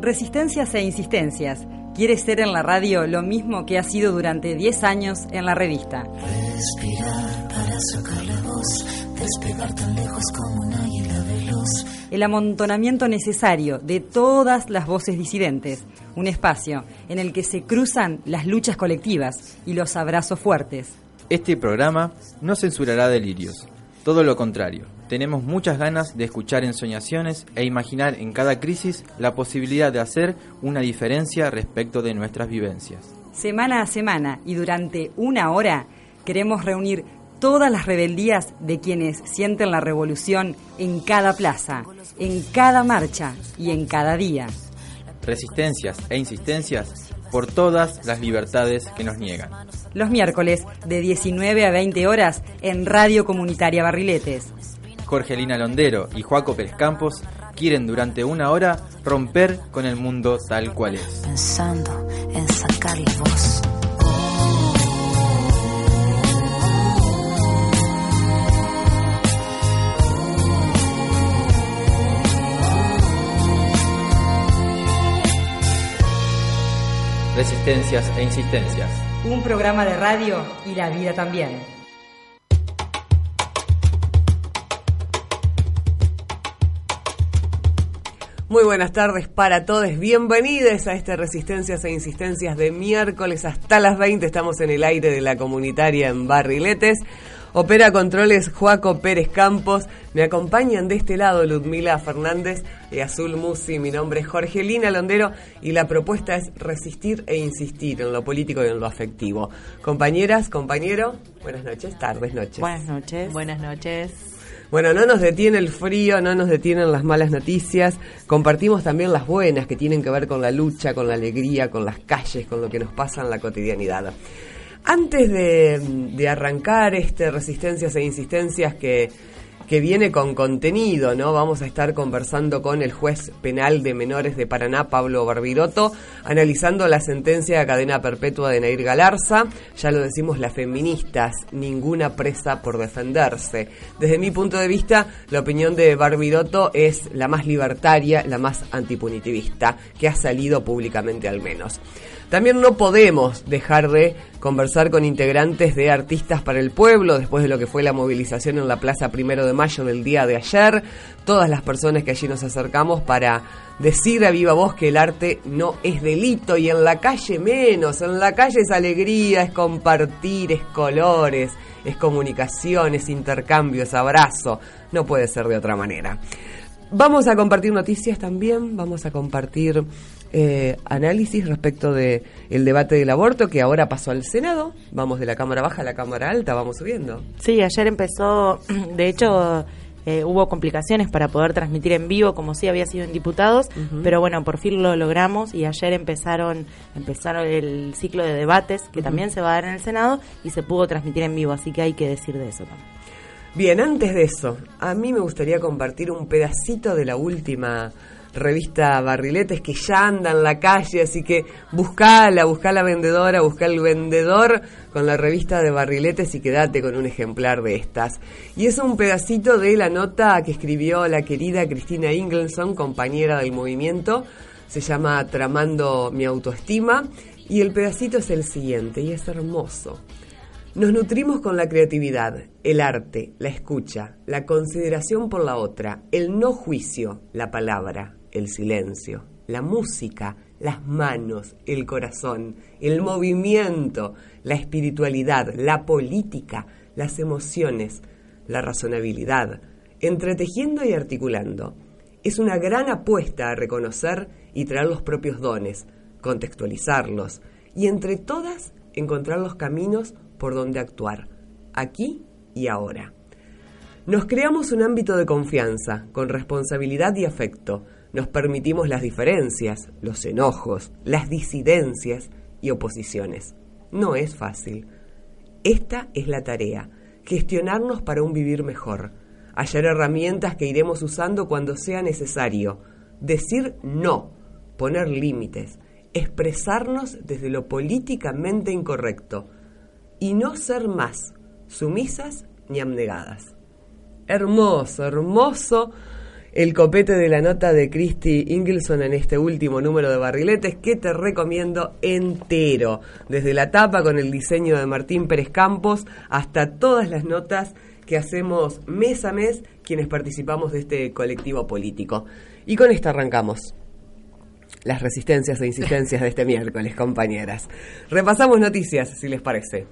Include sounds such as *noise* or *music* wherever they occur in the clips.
Resistencias e insistencias. Quiere ser en la radio lo mismo que ha sido durante 10 años en la revista. Respirar para sacar la voz, despegar tan lejos como un águila veloz. El amontonamiento necesario de todas las voces disidentes. Un espacio en el que se cruzan las luchas colectivas y los abrazos fuertes. Este programa no censurará delirios, todo lo contrario. Tenemos muchas ganas de escuchar ensoñaciones e imaginar en cada crisis la posibilidad de hacer una diferencia respecto de nuestras vivencias. Semana a semana y durante una hora queremos reunir todas las rebeldías de quienes sienten la revolución en cada plaza, en cada marcha y en cada día. Resistencias e insistencias por todas las libertades que nos niegan. Los miércoles de 19 a 20 horas en Radio Comunitaria Barriletes. Jorgelina Londero y Joaco Pérez Campos quieren durante una hora romper con el mundo tal cual es. Pensando en sacar la voz. Resistencias e insistencias. Un programa de radio y la vida también. Muy buenas tardes para todos, bienvenidos a este Resistencias e Insistencias de miércoles hasta las 20, estamos en el aire de la comunitaria en Barriletes. Opera Controles Joaco Pérez Campos, me acompañan de este lado Ludmila Fernández y Azul Musi, mi nombre es Jorgelina Londero y la propuesta es resistir e insistir en lo político y en lo afectivo. Compañeras, compañero, buenas noches, tardes, noches. Buenas noches. Buenas noches. Bueno, no nos detiene el frío, no nos detienen las malas noticias, compartimos también las buenas que tienen que ver con la lucha, con la alegría, con las calles, con lo que nos pasa en la cotidianidad. Antes de, arrancar este Resistencias e Insistencias que, que viene con contenido, ¿no? Vamos a estar conversando con el juez penal de menores de Paraná, Pablo Barbirotto, analizando la sentencia de cadena perpetua de Nair Galarza. Ya lo decimos las feministas, ninguna presa por defenderse. Desde mi punto de vista, la opinión de Barbirotto es la más libertaria, la más antipunitivista, que ha salido públicamente al menos. También no podemos dejar de conversar con integrantes de Artistas para el Pueblo después de lo que fue la movilización en la Plaza Primero de Mayo del día de ayer. Todas las personas que allí nos acercamos para decir a viva voz que el arte no es delito y en la calle menos. En la calle es alegría, es compartir, es colores, es comunicación, es intercambio, es abrazo. No puede ser de otra manera. Vamos a compartir noticias también, vamos a compartir eh, análisis respecto de el debate del aborto que ahora pasó al Senado. Vamos de la Cámara Baja a la Cámara Alta, vamos subiendo. Sí, ayer empezó, *clears throat* de hecho, eh, hubo complicaciones para poder transmitir en vivo, como sí había sido en diputados, pero bueno, por fin lo logramos y ayer empezaron, empezaron el ciclo de debates que también se va a dar en el Senado y se pudo transmitir en vivo, así que hay que decir de eso también. Bien, antes de eso, a mí me gustaría compartir un pedacito de la última revista Barriletes que ya anda en la calle, así que buscala, busca la vendedora, busca el vendedor con la revista de Barriletes y quédate con un ejemplar de estas. Y es un pedacito de la nota que escribió la querida Cristina Ingleson, compañera del movimiento, se llama Tramando mi autoestima, y el pedacito es el siguiente, y es hermoso. Nos nutrimos con la creatividad, el arte, la escucha, la consideración por la otra, el no juicio, la palabra, el silencio, la música, las manos, el corazón, el movimiento, la espiritualidad, la política, las emociones, la razonabilidad, entretejiendo y articulando. Es una gran apuesta a reconocer y traer los propios dones, contextualizarlos y entre todas encontrar los caminos por donde actuar. aquí y ahora. Nos creamos un ámbito de confianza, con responsabilidad y afecto. Nos permitimos las diferencias, los enojos, las disidencias y oposiciones. No es fácil. Esta es la tarea, gestionarnos para un vivir mejor, hallar herramientas que iremos usando cuando sea necesario, decir no, poner límites, expresarnos desde lo políticamente incorrecto y no ser más sumisas ni abnegadas. Hermoso, hermoso el copete de la nota de Christy Ingilson en este último número de barriletes que te recomiendo entero, desde la tapa con el diseño de Martín Pérez Campos hasta todas las notas que hacemos mes a mes quienes participamos de este colectivo político. Y con esto arrancamos las resistencias e insistencias de este miércoles, compañeras. Repasamos noticias, si les parece.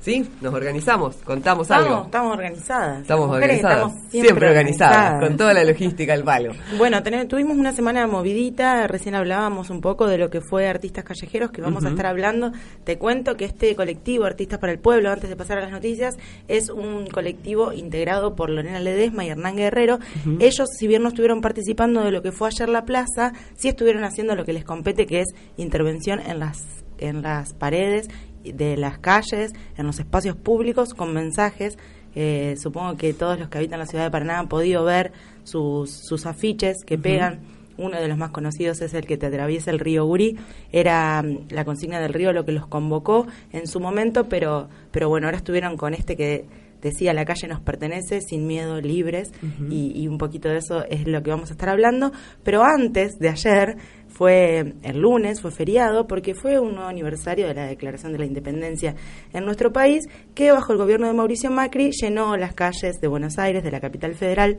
¿Sí? Nos organizamos, contamos estamos, algo. Estamos organizadas. Estamos mujeres organizadas. estamos siempre, organizadas, con toda la logística al palo. Bueno, tener- tuvimos una semana movidita, recién hablábamos un poco de lo que fue Artistas Callejeros, que vamos a estar hablando. Te cuento que este colectivo, Artistas para el Pueblo, antes de pasar a las noticias, es un colectivo integrado por Lorena Ledesma y Hernán Guerrero. Ellos, si bien no estuvieron participando de lo que fue ayer la plaza, sí estuvieron haciendo lo que les compete, que es intervención en las, en las paredes de las calles, en los espacios públicos, con mensajes eh, supongo que todos los que habitan la ciudad de Paraná han podido ver sus, sus afiches que pegan. Uno de los más conocidos es el que te atraviesa el río Gurí. Era mm, la consigna del río lo que los convocó en su momento, pero, pero bueno, ahora estuvieron con este que decía la calle nos pertenece, sin miedo, libres, y, y un poquito de eso es lo que vamos a estar hablando. Pero antes de ayer, fue el lunes, fue feriado, porque fue un nuevo aniversario de la Declaración de la Independencia en nuestro país, que bajo el gobierno de Mauricio Macri llenó las calles de Buenos Aires, de la capital federal,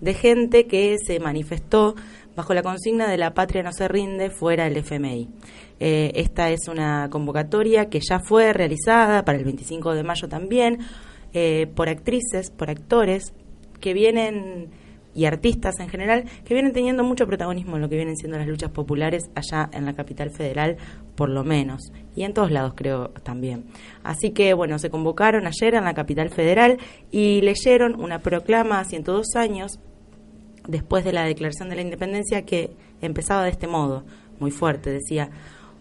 de gente que se manifestó bajo la consigna de la patria no se rinde fuera el FMI. Eh, esta es una convocatoria que ya fue realizada para el 25 de mayo también eh, por actrices, por actores que vienen y artistas en general que vienen teniendo mucho protagonismo en lo que vienen siendo las luchas populares allá en la capital federal, por lo menos, y en todos lados creo también. Así que bueno, se convocaron ayer en la capital federal y leyeron una proclama a 102 años después de la declaración de la independencia que empezaba de este modo, muy fuerte, decía,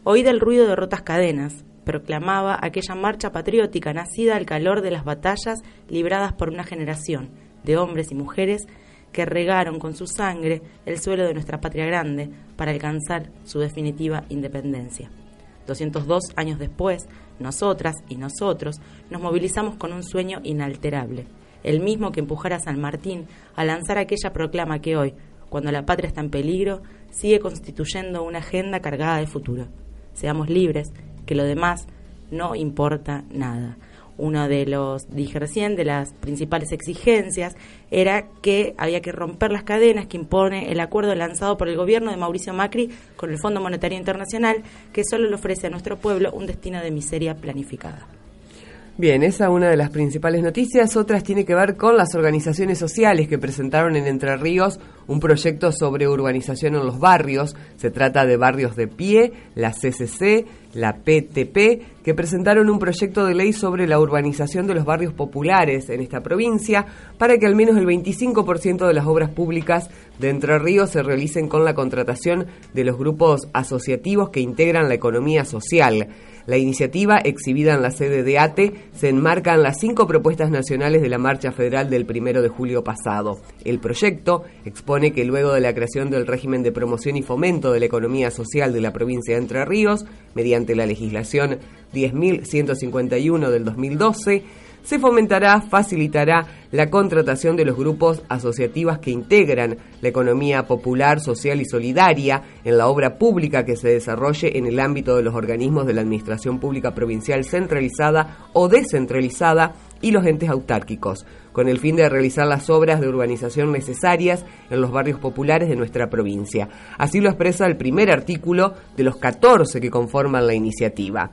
oíd el ruido de rotas cadenas, proclamaba aquella marcha patriótica nacida al calor de las batallas libradas por una generación de hombres y mujeres que regaron con su sangre el suelo de nuestra patria grande para alcanzar su definitiva independencia. 202 años después, nosotras y nosotros nos movilizamos con un sueño inalterable, el mismo que empujara a San Martín a lanzar aquella proclama que hoy, cuando la patria está en peligro, sigue constituyendo una agenda cargada de futuro. Seamos libres, que lo demás no importa nada. Uno de los, dije recién, de las principales exigencias era que había que romper las cadenas que impone el acuerdo lanzado por el gobierno de Mauricio Macri con el Fondo Monetario Internacional, que solo le ofrece a nuestro pueblo un destino de miseria planificada. Bien, esa es una de las principales noticias. Otras tiene que ver con las organizaciones sociales que presentaron en Entre Ríos un proyecto sobre urbanización en los barrios. Se trata de Barrios de Pie, la CCC, la PTP, que presentaron un proyecto de ley sobre la urbanización de los barrios populares en esta provincia para que al menos el 25% de las obras públicas de Entre Ríos se realicen con la contratación de los grupos asociativos que integran la economía social. La iniciativa, exhibida en la sede de ATE, se enmarca en las cinco propuestas nacionales de la Marcha Federal del primero de julio pasado. El proyecto expone que luego de la creación del régimen de promoción y fomento de la economía social de la provincia de Entre Ríos, mediante la legislación 10.151 del 2012, se fomentará, facilitará la contratación de los grupos asociativos que integran la economía popular, social y solidaria en la obra pública que se desarrolle en el ámbito de los organismos de la Administración Pública Provincial centralizada o descentralizada y los entes autárquicos, con el fin de realizar las obras de urbanización necesarias en los barrios populares de nuestra provincia. Así lo expresa el primer artículo de los 14 que conforman la iniciativa.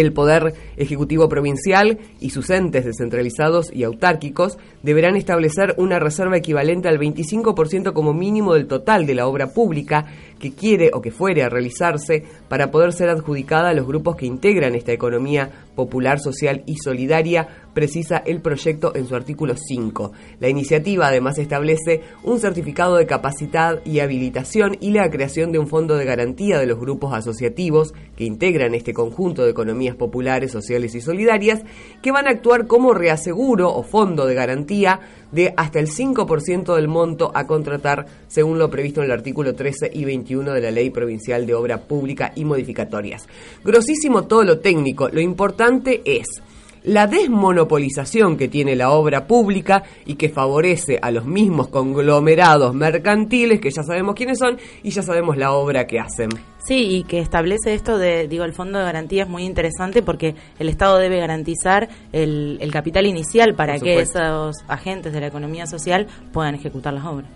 El Poder Ejecutivo Provincial y sus entes descentralizados y autárquicos deberán establecer una reserva equivalente al 25% como mínimo del total de la obra pública que quiere o que fuere a realizarse para poder ser adjudicada a los grupos que integran esta economía popular, social y solidaria, precisa el proyecto en su artículo 5. La iniciativa además establece un certificado de capacidad y habilitación y la creación de un fondo de garantía de los grupos asociativos que integran este conjunto de economías populares, sociales y solidarias, que van a actuar como reaseguro o fondo de garantía de hasta el 5% del monto a contratar según lo previsto en el artículo 13 y 21 de la Ley Provincial de Obra Pública y Modificatorias. Grosísimo todo lo técnico, lo importante es la desmonopolización que tiene la obra pública y que favorece a los mismos conglomerados mercantiles, que ya sabemos quiénes son y ya sabemos la obra que hacen. Sí, y que establece esto de, digo, el fondo de garantía es muy interesante porque el Estado debe garantizar el, el capital inicial para que esos agentes de la economía social puedan ejecutar las obras.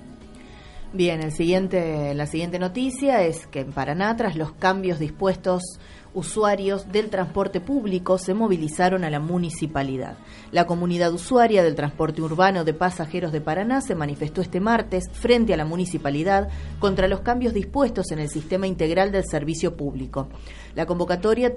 Bien, el siguiente, la siguiente noticia es que en Paraná, tras los cambios dispuestos usuarios del transporte público se movilizaron a la municipalidad. La comunidad usuaria del transporte urbano de pasajeros de Paraná se manifestó este martes frente a la municipalidad contra los cambios dispuestos en el sistema integral del servicio público. La convocatoria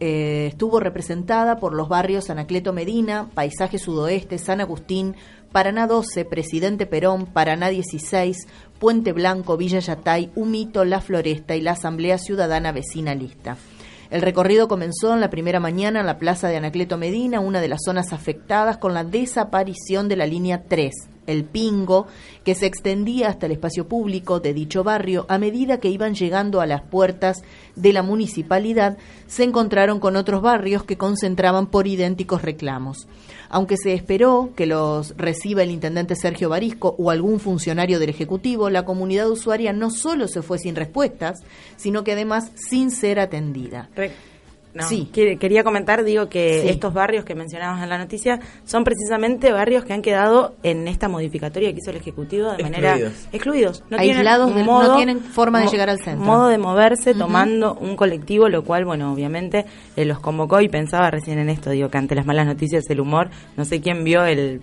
eh, estuvo representada por los barrios Anacleto Medina, Paisaje Sudoeste, San Agustín, Paraná 12, Presidente Perón, Paraná 16, Puente Blanco, Villa Yatay, Humito, La Floresta y la Asamblea Ciudadana Vecina Lista. El recorrido comenzó en la primera mañana en la plaza de Anacleto Medina, una de las zonas afectadas con la desaparición de la línea 3, el Pingo, que se extendía hasta el espacio público de dicho barrio. A medida que iban llegando a las puertas de la municipalidad, se encontraron con otros barrios que concentraban por idénticos reclamos. Aunque se esperó que los reciba el intendente Sergio Barisco o algún funcionario del Ejecutivo, la comunidad usuaria no solo se fue sin respuestas, sino que además sin ser atendida. Sí. Quería comentar, digo, que estos barrios que mencionamos en la noticia son precisamente barrios que han quedado en esta modificatoria que hizo el Ejecutivo de manera excluidos. No Aislados, tienen modo, no tienen forma de llegar al centro. Modo de moverse tomando un colectivo, lo cual, bueno, obviamente eh, los convocó y pensaba recién en esto, digo, que ante las malas noticias el humor, no sé quién vio el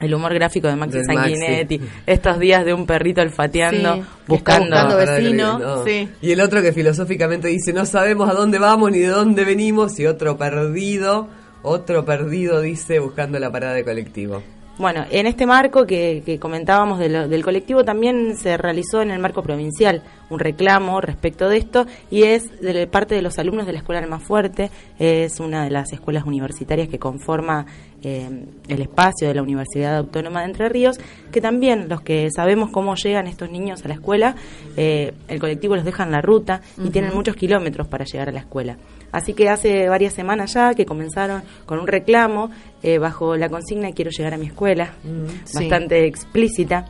el humor gráfico de Maxi Sanguinetti, estos días de un perrito olfateando, buscando, vecino. Y el otro que filosóficamente dice, no sabemos a dónde vamos ni de dónde venimos, y otro perdido, otro perdido dice, buscando la parada de colectivo. Bueno, en este marco que, comentábamos del colectivo también se realizó en el marco provincial un reclamo respecto de esto y es de parte de los alumnos de la Escuela Más Fuerte, es una de las escuelas universitarias que conforma eh, el espacio de la Universidad Autónoma de Entre Ríos, que también los que sabemos cómo llegan estos niños a la escuela, eh, el colectivo los deja en la ruta y tienen muchos kilómetros para llegar a la escuela. Así que hace varias semanas ya que comenzaron con un reclamo eh, bajo la consigna Quiero llegar a mi escuela, bastante explícita,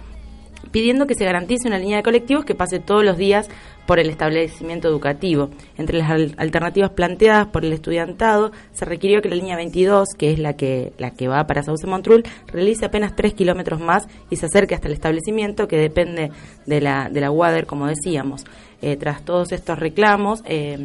pidiendo que se garantice una línea de colectivos que pase todos los días por el establecimiento educativo. Entre las alternativas planteadas por el estudiantado, se requirió que la línea 22, que es la que, la que va para Sauce Montrul, realice apenas 3 kilómetros más y se acerque hasta el establecimiento que depende de la, de la WADER, como decíamos. Eh, tras todos estos reclamos, eh,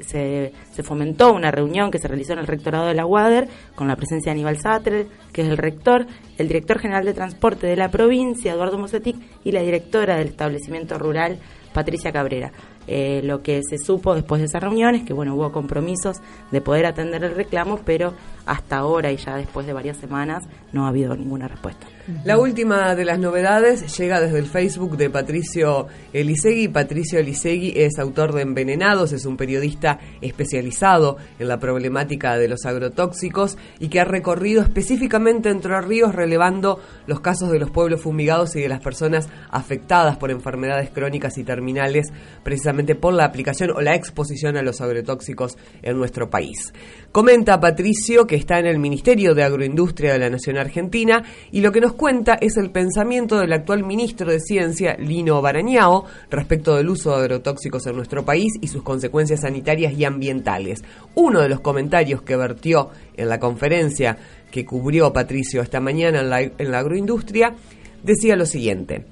se, fomentó una reunión que se realizó en el rectorado de la UADER con la presencia de Aníbal Satre, que es el rector, el director general de transporte de la provincia, Eduardo Mosetic, y la directora del establecimiento rural, Patricia Cabrera. Eh, lo que se supo después de esa reunión es que bueno hubo compromisos de poder atender el reclamo, pero hasta ahora y ya después de varias semanas no ha habido ninguna respuesta. La última de las novedades llega desde el Facebook de Patricio Elisegui. Patricio Elisegui es autor de Envenenados, es un periodista especializado en la problemática de los agrotóxicos y que ha recorrido específicamente Entre Ríos relevando los casos de los pueblos fumigados y de las personas afectadas por enfermedades crónicas y terminales, precisamente por la aplicación o la exposición a los agrotóxicos en nuestro país. Comenta Patricio que está en el Ministerio de Agroindustria de la Nación Argentina y lo que nos cuenta es el pensamiento del actual ministro de Ciencia, Lino Barañao, respecto del uso de agrotóxicos en nuestro país y sus consecuencias sanitarias y ambientales. Uno de los comentarios que vertió en la conferencia que cubrió Patricio esta mañana en la, en la agroindustria decía lo siguiente,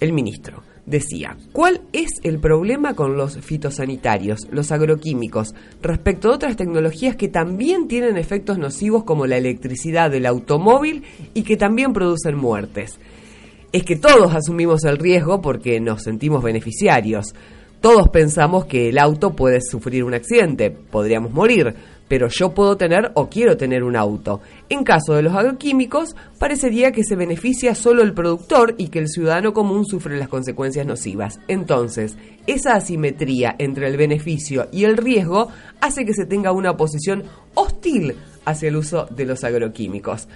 el ministro decía, ¿cuál es el problema con los fitosanitarios, los agroquímicos, respecto a otras tecnologías que también tienen efectos nocivos como la electricidad del automóvil y que también producen muertes? Es que todos asumimos el riesgo porque nos sentimos beneficiarios. Todos pensamos que el auto puede sufrir un accidente, podríamos morir, pero yo puedo tener o quiero tener un auto. En caso de los agroquímicos, parecería que se beneficia solo el productor y que el ciudadano común sufre las consecuencias nocivas. Entonces, esa asimetría entre el beneficio y el riesgo hace que se tenga una posición hostil hacia el uso de los agroquímicos.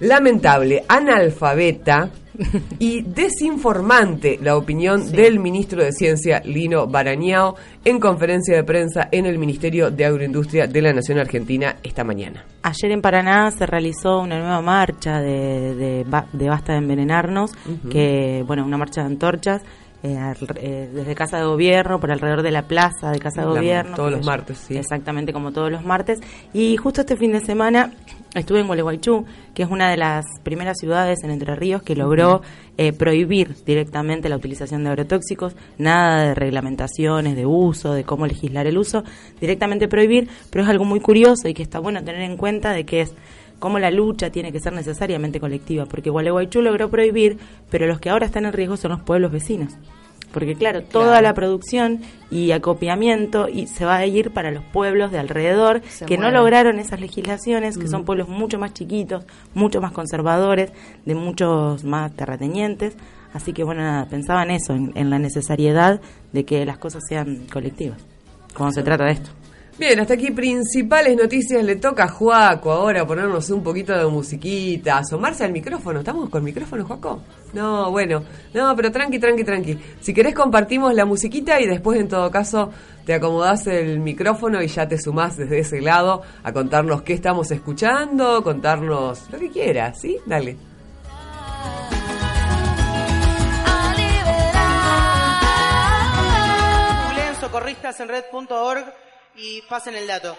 Lamentable, analfabeta *laughs* y desinformante la opinión del ministro de Ciencia, Lino Barañao, en conferencia de prensa en el Ministerio de Agroindustria de la Nación Argentina esta mañana. Ayer en Paraná se realizó una nueva marcha de, de, ba- de Basta de Envenenarnos, que, bueno, una marcha de antorchas. Eh, al- eh, desde Casa de Gobierno, por alrededor de la plaza de Casa de La- Gobierno. todos los martes, sí. Exactamente como todos los martes. Y justo este fin de semana estuve en Gualeguaychú, que es una de las primeras ciudades en Entre Ríos que logró eh, prohibir directamente la utilización de agrotóxicos, nada de reglamentaciones de uso, de cómo legislar el uso, directamente prohibir, pero es algo muy curioso y que está bueno tener en cuenta de que es cómo la lucha tiene que ser necesariamente colectiva, porque Gualeguaychú logró prohibir, pero los que ahora están en riesgo son los pueblos vecinos. Porque claro, toda la producción y acopiamiento y se va a ir para los pueblos de alrededor Se que no lograron esas legislaciones, que son pueblos mucho más chiquitos, mucho más conservadores, de muchos más terratenientes. Así que bueno, nada, pensaba en eso, en, en la necesariedad de que las cosas sean colectivas, cuando se trata de esto. Bien, hasta aquí principales noticias. Le toca a Juaco ahora ponernos un poquito de musiquita, asomarse al micrófono. ¿Estamos con micrófono, Juaco? No, bueno, no, pero tranqui, tranqui, tranqui. Si querés compartimos la musiquita y después en todo caso te acomodás el micrófono y ya te sumás desde ese lado a contarnos qué estamos escuchando, contarnos lo que quieras, ¿sí? Dale. Socorristas en red.org y pasen el dato.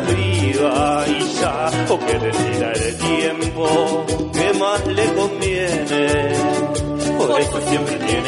Viva y ya, o que decida el tiempo que más le conviene. Por eso siempre tiene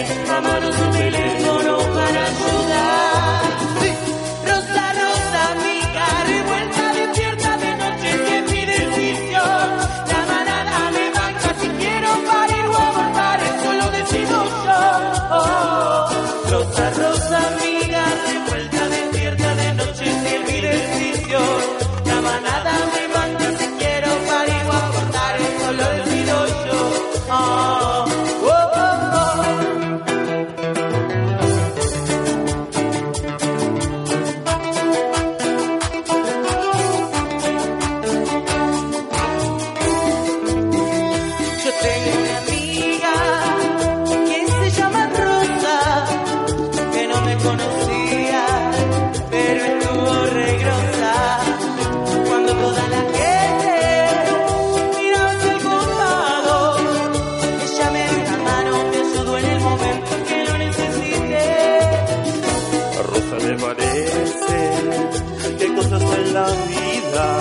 la vida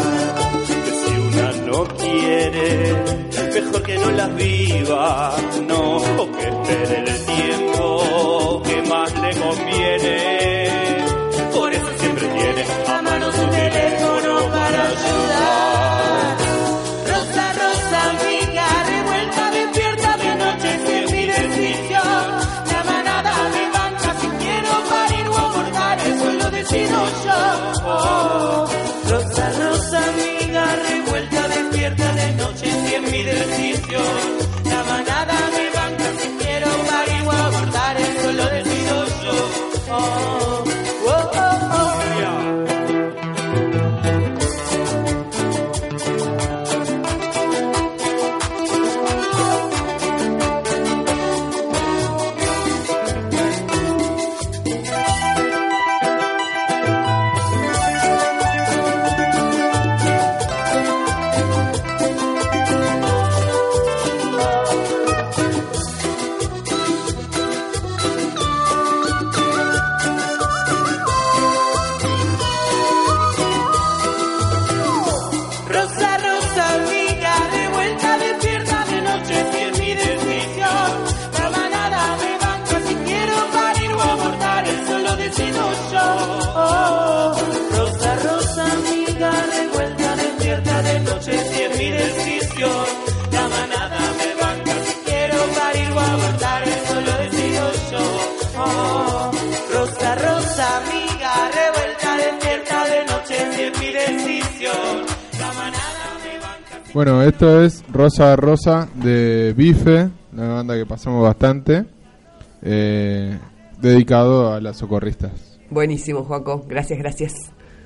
que si una no quiere, mejor que no las viva, no, o que espere el tiempo que más le conviene. Bueno, esto es Rosa Rosa de Bife, una banda que pasamos bastante, eh, dedicado a las socorristas. Buenísimo, Joaco. Gracias, gracias.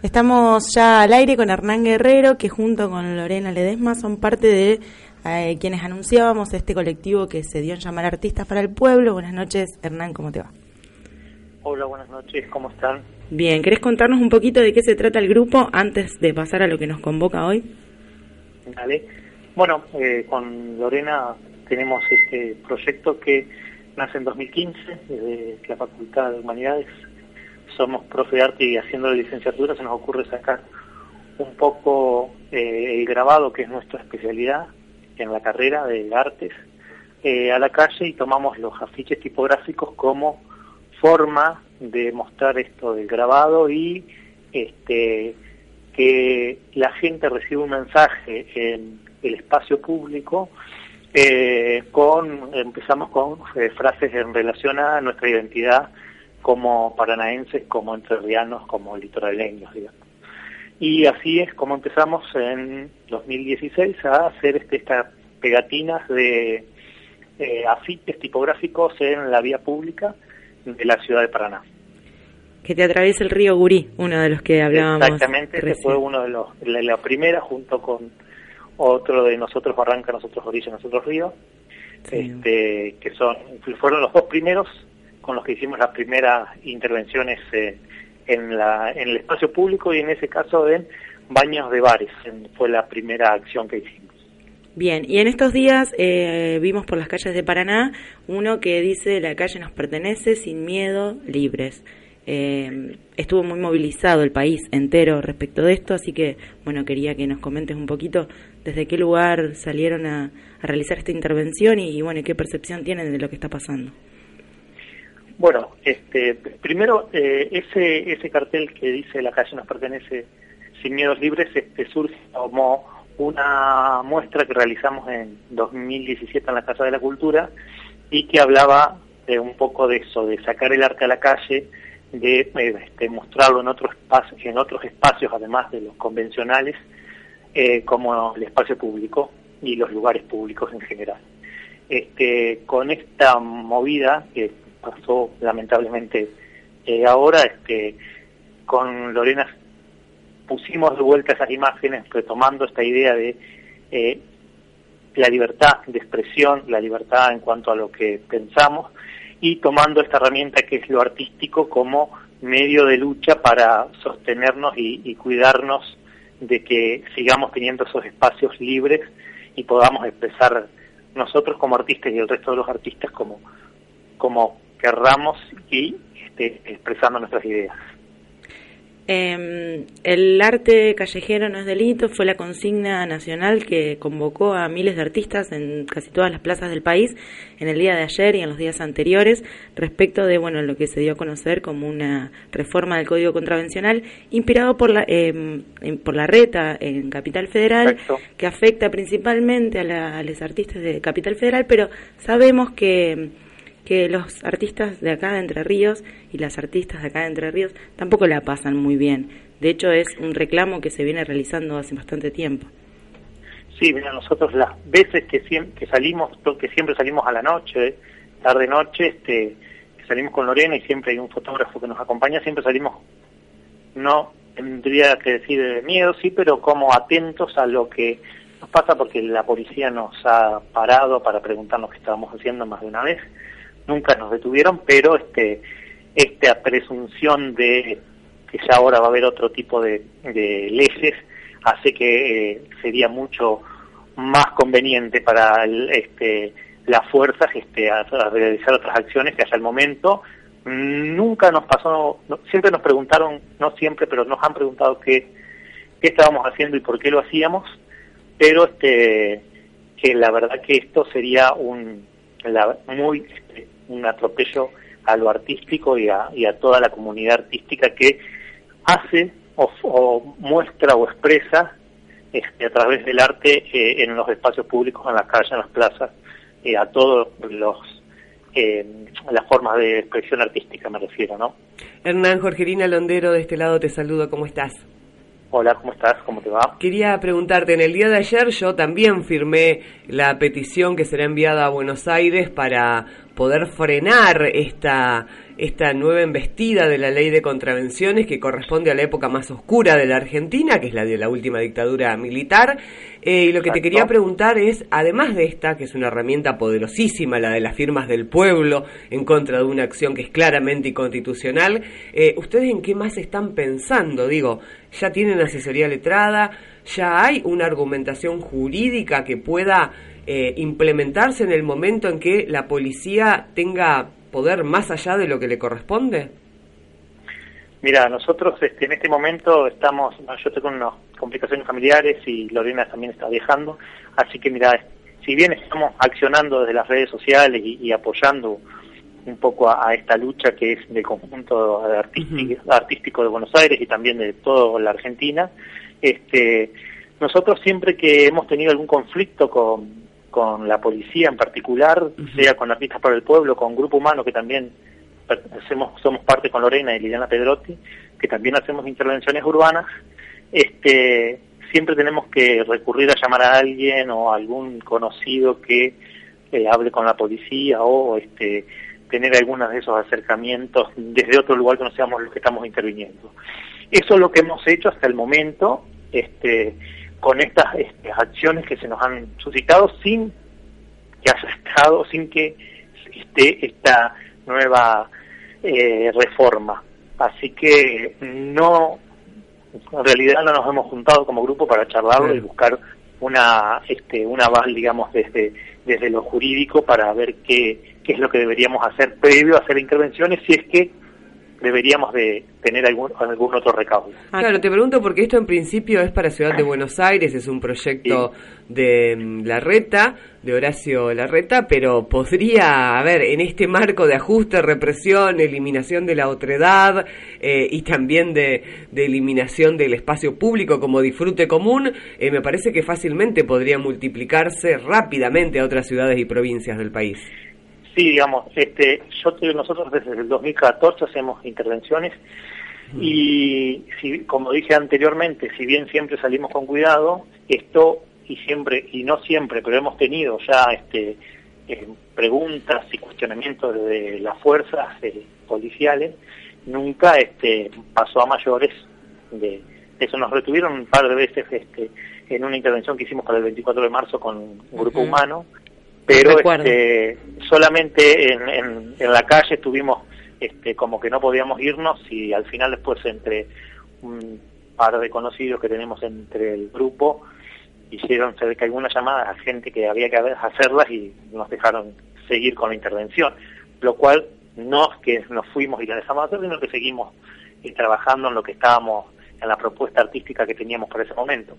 Estamos ya al aire con Hernán Guerrero, que junto con Lorena Ledesma son parte de eh, quienes anunciábamos este colectivo que se dio en llamar Artistas para el Pueblo. Buenas noches, Hernán, ¿cómo te va? Hola, buenas noches, ¿cómo están? Bien, ¿querés contarnos un poquito de qué se trata el grupo antes de pasar a lo que nos convoca hoy? Dale. Bueno, eh, con Lorena tenemos este proyecto que nace en 2015 desde la Facultad de Humanidades. Somos profe de arte y haciendo la licenciatura se nos ocurre sacar un poco eh, el grabado, que es nuestra especialidad en la carrera de artes, eh, a la calle y tomamos los afiches tipográficos como forma de mostrar esto del grabado y este que la gente reciba un mensaje en el espacio público eh, con empezamos con eh, frases en relación a nuestra identidad como paranaenses, como entrerrianos, como litoraleños, digamos. Y así es como empezamos en 2016 a hacer este, estas pegatinas de eh, afiches tipográficos en la vía pública de la ciudad de Paraná. Que te atraviesa el río Gurí, uno de los que hablábamos. Exactamente, ese fue uno de los, la, la primera junto con otro de nosotros Barranca, nosotros Orilla, nosotros Río, Sí. este, que son fueron los dos primeros con los que hicimos las primeras intervenciones eh, en, la, en el espacio público y en ese caso en baños de bares, en- fue la primera acción que hicimos. Bien, y en estos días eh, vimos por las calles de Paraná uno que dice la calle nos pertenece sin miedo, libres. Eh, estuvo muy movilizado el país entero respecto de esto, así que bueno, quería que nos comentes un poquito desde qué lugar salieron a, a realizar esta intervención y, y, bueno, qué percepción tienen de lo que está pasando. Bueno, este, primero eh, ese ese cartel que dice la calle nos pertenece sin miedos libres este, surge como una muestra que realizamos en 2017 en la Casa de la Cultura y que hablaba de un poco de eso, de sacar el arte a la calle, de eh, este, mostrarlo en otros espacios, en otros espacios además de los convencionales, eh, como el espacio público y los lugares públicos en general. Este, con esta movida que pasó lamentablemente eh, ahora, este, con Lorena pusimos de vuelta esas imágenes retomando esta idea de la libertad de expresión, la libertad en cuanto a lo que pensamos y tomando esta herramienta que es lo artístico como medio de lucha para sostenernos y, cuidarnos de que sigamos teniendo esos espacios libres y podamos expresar nosotros como artistas y el resto de los artistas como, como querramos y este, expresando nuestras ideas. Eh, el arte callejero no es delito fue la consigna nacional que convocó a miles de artistas en casi todas las plazas del país en el día de ayer y en los días anteriores respecto de bueno lo que se dio a conocer como una reforma del Código Contravencional inspirado por la eh, por la reta en Capital Federal Perfecto. que afecta principalmente a, la- a los artistas de Capital Federal, pero sabemos que que los artistas de acá de Entre Ríos y las artistas de acá de Entre Ríos tampoco la pasan muy bien. De hecho, es un reclamo que se viene realizando hace bastante tiempo. Sí, mira, nosotros las veces que, siem- que salimos, que siempre salimos a la noche, tarde noche, este, que salimos con Lorena y siempre hay un fotógrafo que nos acompaña, siempre salimos, no tendría que decir de miedo, sí, pero como atentos a lo que nos pasa porque la policía nos ha parado para preguntarnos qué estábamos haciendo más de una vez. Nunca nos detuvieron, pero este esta presunción de que ya ahora va a haber otro tipo de, leyes hace que eh, sería mucho más conveniente para este, las fuerzas este, a, realizar otras acciones que hasta el momento nunca nos pasó, siempre nos preguntaron, no siempre, pero nos han preguntado qué, qué estábamos haciendo y por qué lo hacíamos, pero este que la verdad que esto sería un la- muy este, un atropello a lo artístico y a, y a toda la comunidad artística que hace o, o muestra o expresa este, a través del arte eh, en los espacios públicos, en las calles, en las plazas, eh, a todos los eh, las formas de expresión artística, me refiero, ¿no? Hernán Jorgelina Londero, de este lado te saludo, ¿cómo estás? Hola, ¿cómo estás? ¿Cómo te va? Quería preguntarte, en el día de ayer yo también firmé la petición que será enviada a Buenos Aires para poder frenar esta, esta nueva embestida de la ley de contravenciones que corresponde a la época más oscura de la Argentina, que es la de la última dictadura militar. Eh, y lo que te quería preguntar es, además de esta, que es una herramienta poderosísima, la de las firmas del pueblo en contra de una acción que es claramente inconstitucional, eh, ¿ustedes en qué más están pensando? Digo, ¿ya tienen asesoría letrada? ¿Ya hay una argumentación jurídica que pueda eh, implementarse en el momento en que la policía tenga poder más allá de lo que le corresponde? Mira, nosotros este, en este momento estamos, yo con unas complicaciones familiares y Lorena también está viajando, así que mira, si bien estamos accionando desde las redes sociales y, y apoyando un poco a, a, esta lucha que es del conjunto artístico, uh -huh. artístico de Buenos Aires y también de toda la Argentina, este, nosotros siempre que hemos tenido algún conflicto con, con la policía en particular, uh -huh. sea con Artistas para el Pueblo, con Grupo Humano, que también hacemos, somos parte con Lorena y Liliana Pedrotti, que también hacemos intervenciones urbanas, este, siempre tenemos que recurrir a llamar a alguien o a algún conocido que eh, hable con la policía o este, tener algunos de esos acercamientos desde otro lugar que no seamos los que estamos interviniendo. Eso es lo que hemos hecho hasta el momento, este, con estas este, acciones que se nos han suscitado sin que haya estado, sin que esté esta nueva eh, reforma. Así que no, en realidad no nos hemos juntado como grupo para charlarlo y buscar una, este, un aval, digamos, desde, desde lo jurídico para ver qué, qué es lo que deberíamos hacer previo a hacer intervenciones si es que deberíamos de tener algún, algún otro recaudo. Ah, claro, te pregunto porque esto en principio es para Ciudad de Buenos Aires, es un proyecto sí. de um, Larreta, de Horacio Larreta, pero podría haber en este marco de ajuste, represión, eliminación de la otredad eh, y también de, de, eliminación del espacio público como disfrute común, eh, me parece que fácilmente podría multiplicarse rápidamente a otras ciudades y provincias del país. Sí, digamos, este, yo nosotros desde el 2014 hacemos intervenciones y si, como dije anteriormente, si bien siempre salimos con cuidado, esto y siempre y no siempre, pero hemos tenido ya este eh, preguntas y cuestionamientos de las fuerzas eh, policiales, nunca este pasó a mayores de eso nos retuvieron un par de veces este en una intervención que hicimos para el 24 de marzo con un grupo uh -huh. humano pero este, solamente en, en, en, la calle estuvimos este, como que no podíamos irnos y al final después entre un par de conocidos que tenemos entre el grupo hicieron se que algunas llamadas a gente que había que hacerlas y nos dejaron seguir con la intervención, lo cual no es que nos fuimos y la dejamos hacer, sino que seguimos eh, trabajando en lo que estábamos, en la propuesta artística que teníamos para ese momento.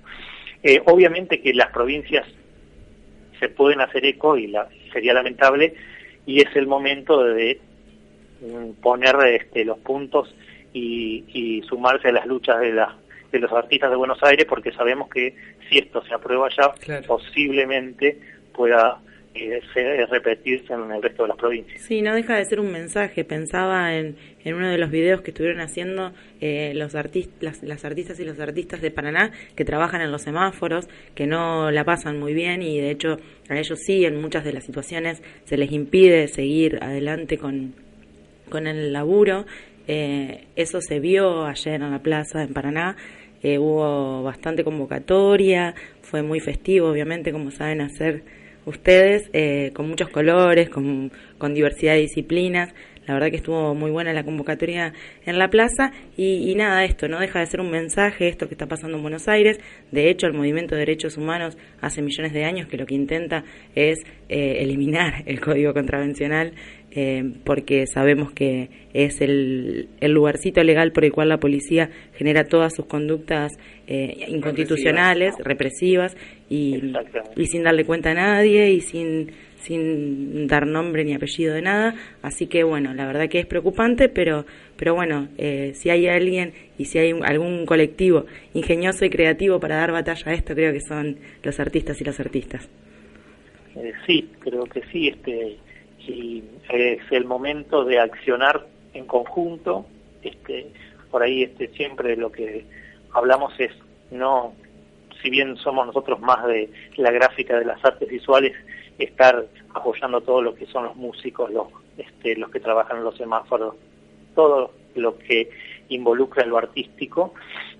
Eh, obviamente que las provincias se pueden hacer eco y la, sería lamentable y es el momento de mm, poner este, los puntos y, y, sumarse a las luchas de, la, de los artistas de Buenos Aires porque sabemos que si esto se aprueba ya claro. posiblemente pueda eh, se, repetirse en el resto de las provincias. Sí, no deja de ser un mensaje. Pensaba en, en uno de los videos que estuvieron haciendo eh, los artistas, las, las, artistas y los artistas de Paraná que trabajan en los semáforos, que no la pasan muy bien y de hecho a ellos sí, en muchas de las situaciones se les impide seguir adelante con, con el laburo. Eh, eso se vio ayer en la plaza en Paraná. Eh, hubo bastante convocatoria, fue muy festivo, obviamente, como saben hacer ustedes, eh, con muchos colores, con, diversidad de disciplinas. La verdad que estuvo muy buena la convocatoria en la plaza y, y, nada, esto no deja de ser un mensaje, esto que está pasando en Buenos Aires. De hecho, el movimiento de derechos humanos hace millones de años que lo que intenta es eh, eliminar el código contravencional eh, porque sabemos que es el, el, lugarcito legal por el cual la policía genera todas sus conductas eh, inconstitucionales, represivas, y, y, sin darle cuenta a nadie y sin, sin dar nombre ni apellido de nada. Así que bueno, la verdad que es preocupante, pero, pero bueno, eh, si hay alguien y si hay un, algún colectivo ingenioso y creativo para dar batalla a esto, creo que son los artistas y las artistas. sí, creo que sí, este y es el momento de accionar en conjunto. Este, por ahí este, siempre lo que hablamos es no, si bien somos nosotros más de la gráfica de las artes visuales, estar apoyando todo lo que son los músicos, los, este, los que trabajan en los semáforos, todo lo que involucra lo artístico,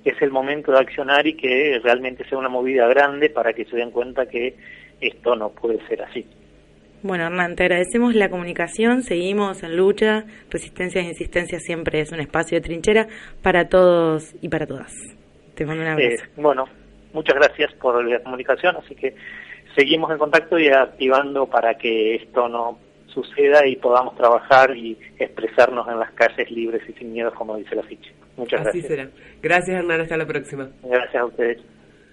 es el momento de accionar y que realmente sea una movida grande para que se den cuenta que esto no puede ser así. Bueno, Hernán, te agradecemos la comunicación, seguimos en lucha, resistencia e insistencia siempre es un espacio de trinchera para todos y para todas. Te mando un abrazo. Eh, bueno, muchas gracias por la comunicación, así que seguimos en contacto y activando para que esto no suceda y podamos trabajar y expresarnos en las calles libres y sin miedo, como dice la ficha. Muchas Así gracias. será. Gracias, Hernán. Hasta la próxima. Gracias a ustedes.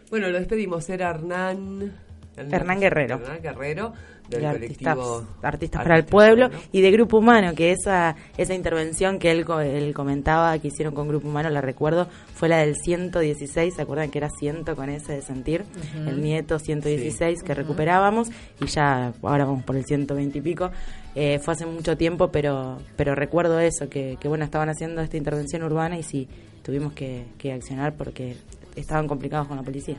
Bueno, lo despedimos. Era Hernán... Hernán Guerrero. Hernán Guerrero, del de artistas, colectivo artistas para el pueblo y de Grupo Humano, que esa esa intervención que él, él comentaba que hicieron con Grupo Humano, la recuerdo, fue la del 116, ¿se acuerdan que era ciento con ese de sentir? El nieto 116 Sí. que recuperábamos y ya ahora vamos por el 120 y pico. Eh, fue hace mucho tiempo, pero pero recuerdo eso, que, que bueno, estaban haciendo esta intervención urbana y sí, tuvimos que, que accionar porque estaban complicados con la policía.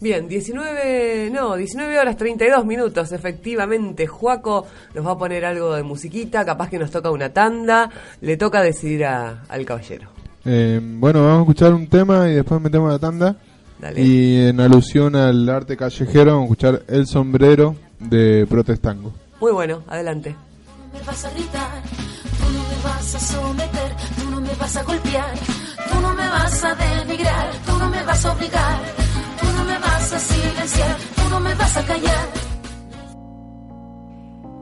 Bien, 19, no, 19 horas 32 minutos, efectivamente. Juaco nos va a poner algo de musiquita, capaz que nos toca una tanda, le toca decidir a- al caballero. Eh, bueno, vamos a escuchar un tema y después metemos la tanda. Dale. Y en alusión al arte callejero, vamos a escuchar El Sombrero de Protestango. Muy bueno, adelante. me vas a gritar, tú no me vas a someter, tú no me vas a golpear, tú no me vas a denigrar, tú no me vas a obligar, tú me vas a silenciar, tú me vas a callar.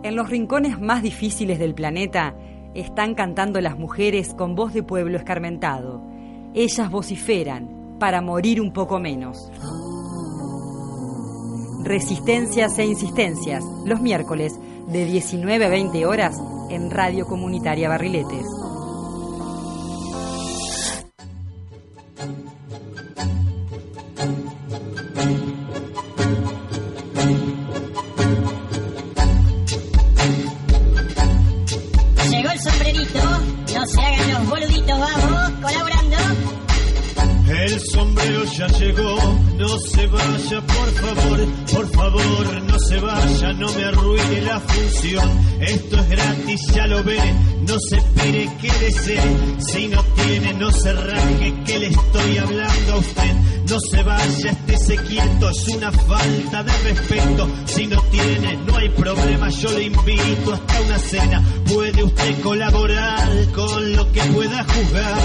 En los rincones más difíciles del planeta están cantando las mujeres con voz de pueblo escarmentado. Ellas vociferan para morir un poco menos. Resistencias e insistencias, los miércoles de 19 a 20 horas en Radio Comunitaria Barriletes. Si no tiene, no se raje, que le estoy hablando a usted. No se vaya, estése quieto, es una falta de respeto. Si no tiene, no hay problema, yo le invito hasta una cena. Puede usted colaborar con lo que pueda jugar,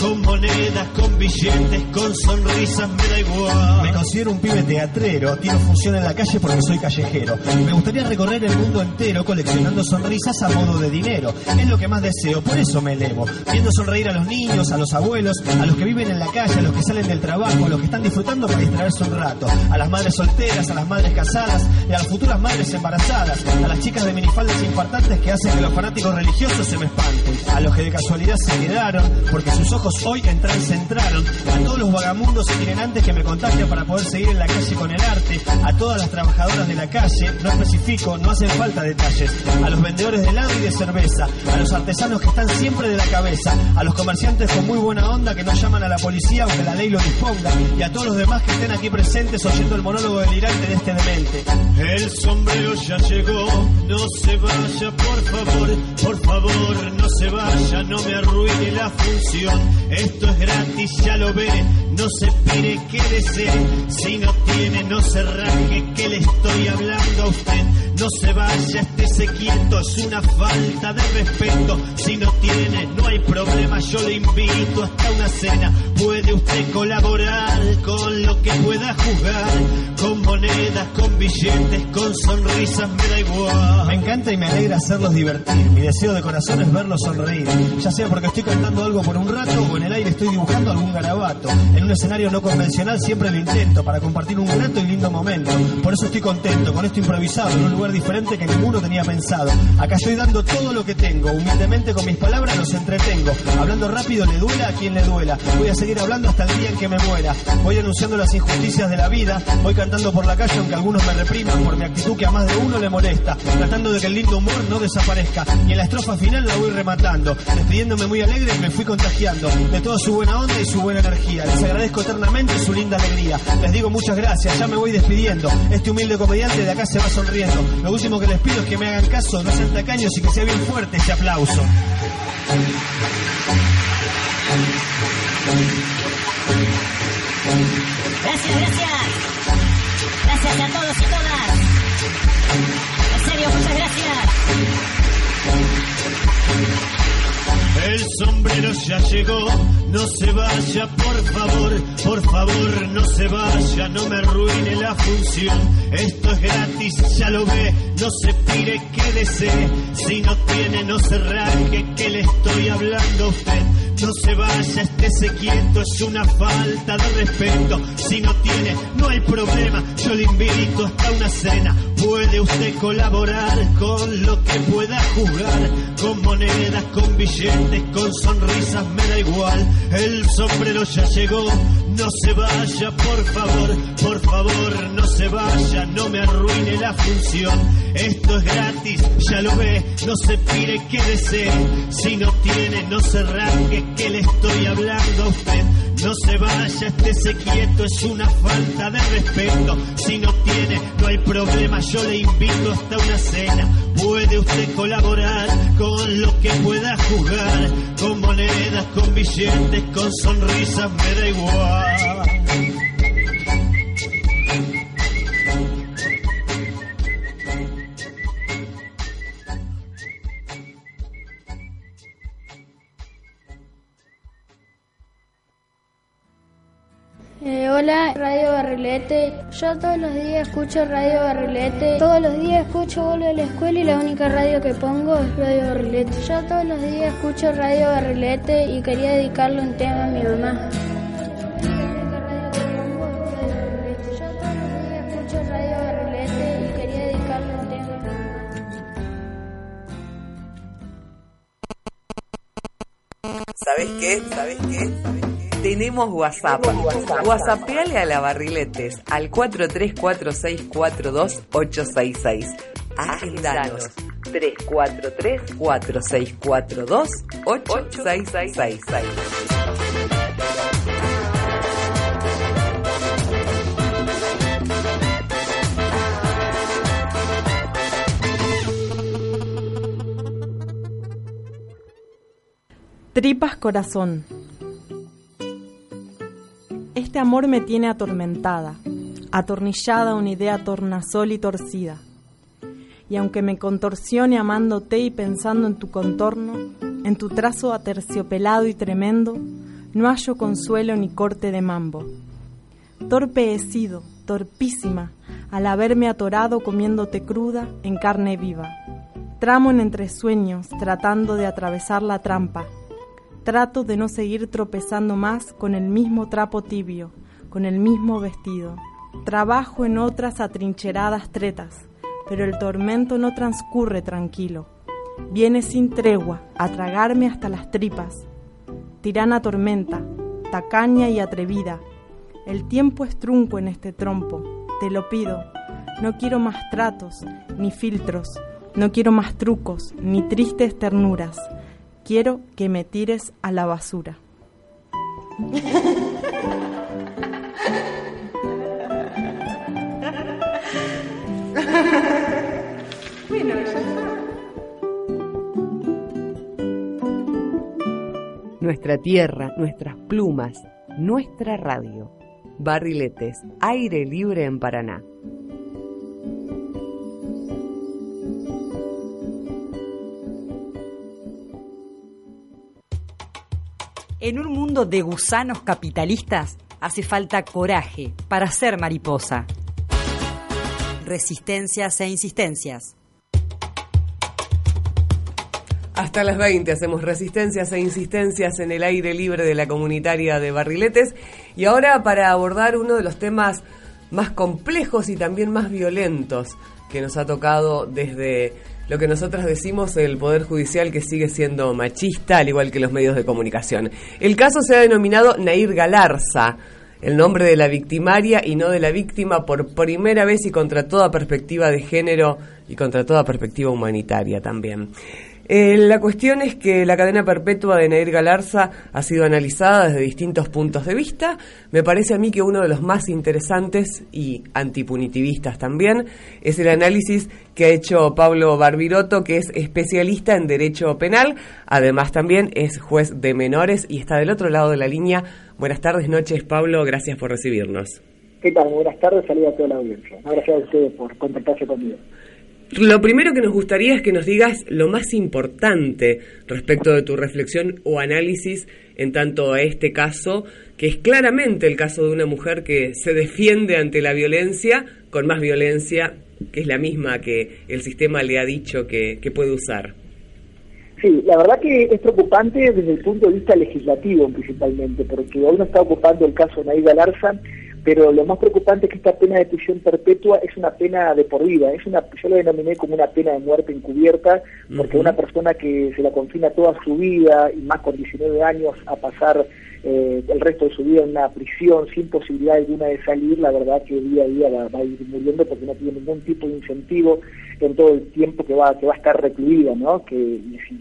con monedas, con billetes, con sonrisas, me da igual. Me considero un pibe teatrero, tiro función en la calle porque soy callejero. Me gustaría recorrer el mundo entero coleccionando sonrisas a modo de dinero. Es lo que más deseo, por eso me elevo. Viendo sonreír a los niños, a los abuelos, a los que viven en la calle, a los que salen del trabajo, a los que están disfrutando para distraerse un rato. A las madres solteras, a las madres casadas y a las futuras madres embarazadas. A las chicas de minifaldas infartantes que hacen que los fanáticos religiosos se me espanten. A los que de casualidad se quedaron porque sus ojos hoy en trance entraron. A todos los vagamundos itinerantes que me contagian para poder seguir en la calle con el arte. A todas las trabajadoras de la calle, no especifico, no hacen falta detalles. A los vendedores de helado y de cerveza. A los artesanos que están siempre de la cabeza. A los comerciantes con muy buena onda que no llaman a la policía aunque la ley lo disponga. Y a todos los demás que estén aquí presentes oyendo el monólogo delirante de este demente. El sombrero ya llegó, no se vaya, por favor, por favor, no se vaya, no me arruine la función. Esto es gratis, ya lo ve, no se espere que desee. Si no tiene, no se raje, que le estoy hablando a usted. No se vaya, estése quieto, es una falta de respeto. Si no tiene, no hay problema, yo le invito hasta una cena. Puede usted colaborar con lo que pueda jugar, con monedas, con billetes, con sonrisas, me da igual. Me encanta y me alegra hacerlos divertir. Mi deseo de corazón es verlos sonreír. Ya sea porque estoy cantando algo por un rato o en el aire estoy dibujando algún garabato. Un escenario no convencional siempre lo intento para compartir un grato y lindo momento. Por eso estoy contento con esto improvisado en un lugar diferente que ninguno tenía pensado. Acá estoy dando todo lo que tengo, humildemente con mis palabras los entretengo. Hablando rápido le duela a quien le duela. Voy a seguir hablando hasta el día en que me muera. Voy anunciando las injusticias de la vida. Voy cantando por la calle aunque algunos me repriman por mi actitud que a más de uno le molesta. Tratando de que el lindo humor no desaparezca. Y en la estrofa final la voy rematando. Despidiéndome muy alegre me fui contagiando de toda su buena onda y su buena energía. Les agradezco eternamente su linda alegría. Les digo muchas gracias, ya me voy despidiendo. Este humilde comediante de acá se va sonriendo. Lo último que les pido es que me hagan caso, no sean tacaños y que sea bien fuerte este aplauso. Gracias, gracias. Gracias a todos y todas. En serio, muchas gracias. El sombrero ya llegó, no se vaya, por favor, por favor, no se vaya, no me arruine la función. Esto es gratis, ya lo ve, no se pire, quédese. Si no tiene, no se raje, que le estoy hablando a usted. No se vaya, estése quieto, es una falta de respeto. Si no tiene, no hay problema, yo le invito hasta una cena. Puede usted colaborar con lo que pueda jugar, con monedas, con billetes, con sonrisas, me da igual. El sombrero ya llegó, no se vaya, por favor, por favor, no se vaya, no me arruine la función. Esto es gratis, ya lo ve, no se pire, quédese. Si no tiene, no se rasgue, que le estoy hablando a usted. No se vaya, estése quieto, es una falta de respeto. Si no tiene, no hay problema, yo le invito hasta una cena. Puede usted colaborar con lo que pueda jugar, con monedas, con billetes, con sonrisas, me da igual. Eh, hola, Radio Barrilete. Yo todos los días escucho Radio Barrilete. Todos los días escucho Vuelvo a la escuela y la única radio que pongo es Radio Barrilete. Yo todos los días escucho Radio Barrilete y quería dedicarle un tema a mi mamá. Mi mamá. ¿Sabes qué? ¿Sabes qué? Tenemos WhatsApp. WhatsAppéale a la Barriletes al 434642-866. Agendanos 343-4642-866. Tripas corazón. Este amor me tiene atormentada, atornillada una idea tornasol y torcida. Y aunque me contorsione amándote y pensando en tu contorno, en tu trazo aterciopelado y tremendo, no hallo consuelo ni corte de mambo. Torpe he sido, torpísima, al haberme atorado comiéndote cruda en carne viva. Tramo en entre sueños, tratando de atravesar la trampa, Trato de no seguir tropezando más con el mismo trapo tibio, con el mismo vestido. Trabajo en otras atrincheradas tretas, pero el tormento no transcurre tranquilo. Viene sin tregua a tragarme hasta las tripas. Tirana tormenta, tacaña y atrevida. El tiempo es trunco en este trompo, te lo pido. No quiero más tratos, ni filtros, no quiero más trucos, ni tristes ternuras quiero que me tires a la basura. Bueno. Nuestra tierra, nuestras plumas, nuestra radio. Barriletes, aire libre en Paraná. En un mundo de gusanos capitalistas hace falta coraje para ser mariposa. Resistencias e insistencias. Hasta las 20 hacemos resistencias e insistencias en el aire libre de la comunitaria de Barriletes. Y ahora para abordar uno de los temas más complejos y también más violentos que nos ha tocado desde lo que nosotros decimos el Poder Judicial que sigue siendo machista, al igual que los medios de comunicación. El caso se ha denominado Nair Galarza, el nombre de la victimaria y no de la víctima por primera vez y contra toda perspectiva de género y contra toda perspectiva humanitaria también. Eh, la cuestión es que la cadena perpetua de Nair Galarza ha sido analizada desde distintos puntos de vista. Me parece a mí que uno de los más interesantes y antipunitivistas también es el análisis que ha hecho Pablo Barbiroto, que es especialista en derecho penal. Además también es juez de menores y está del otro lado de la línea. Buenas tardes, noches, Pablo. Gracias por recibirnos. ¿Qué tal? Buenas tardes, saludos a toda la audiencia. Gracias a ustedes por contactarse conmigo. Lo primero que nos gustaría es que nos digas lo más importante respecto de tu reflexión o análisis en tanto a este caso, que es claramente el caso de una mujer que se defiende ante la violencia con más violencia, que es la misma que el sistema le ha dicho que, puede usar. Sí, la verdad que es preocupante desde el punto de vista legislativo principalmente, porque hoy nos está ocupando el caso Naida Larza, pero lo más preocupante es que esta pena de prisión perpetua es una pena de por vida, es una, yo lo denominé como una pena de muerte encubierta, porque una persona que se la confina toda su vida y más con 19 años a pasar eh, el resto de su vida en una prisión sin posibilidad alguna de salir, la verdad que día a día va, va a ir muriendo porque no tiene ningún tipo de incentivo en todo el tiempo que va que va a estar recluida, ¿no? Que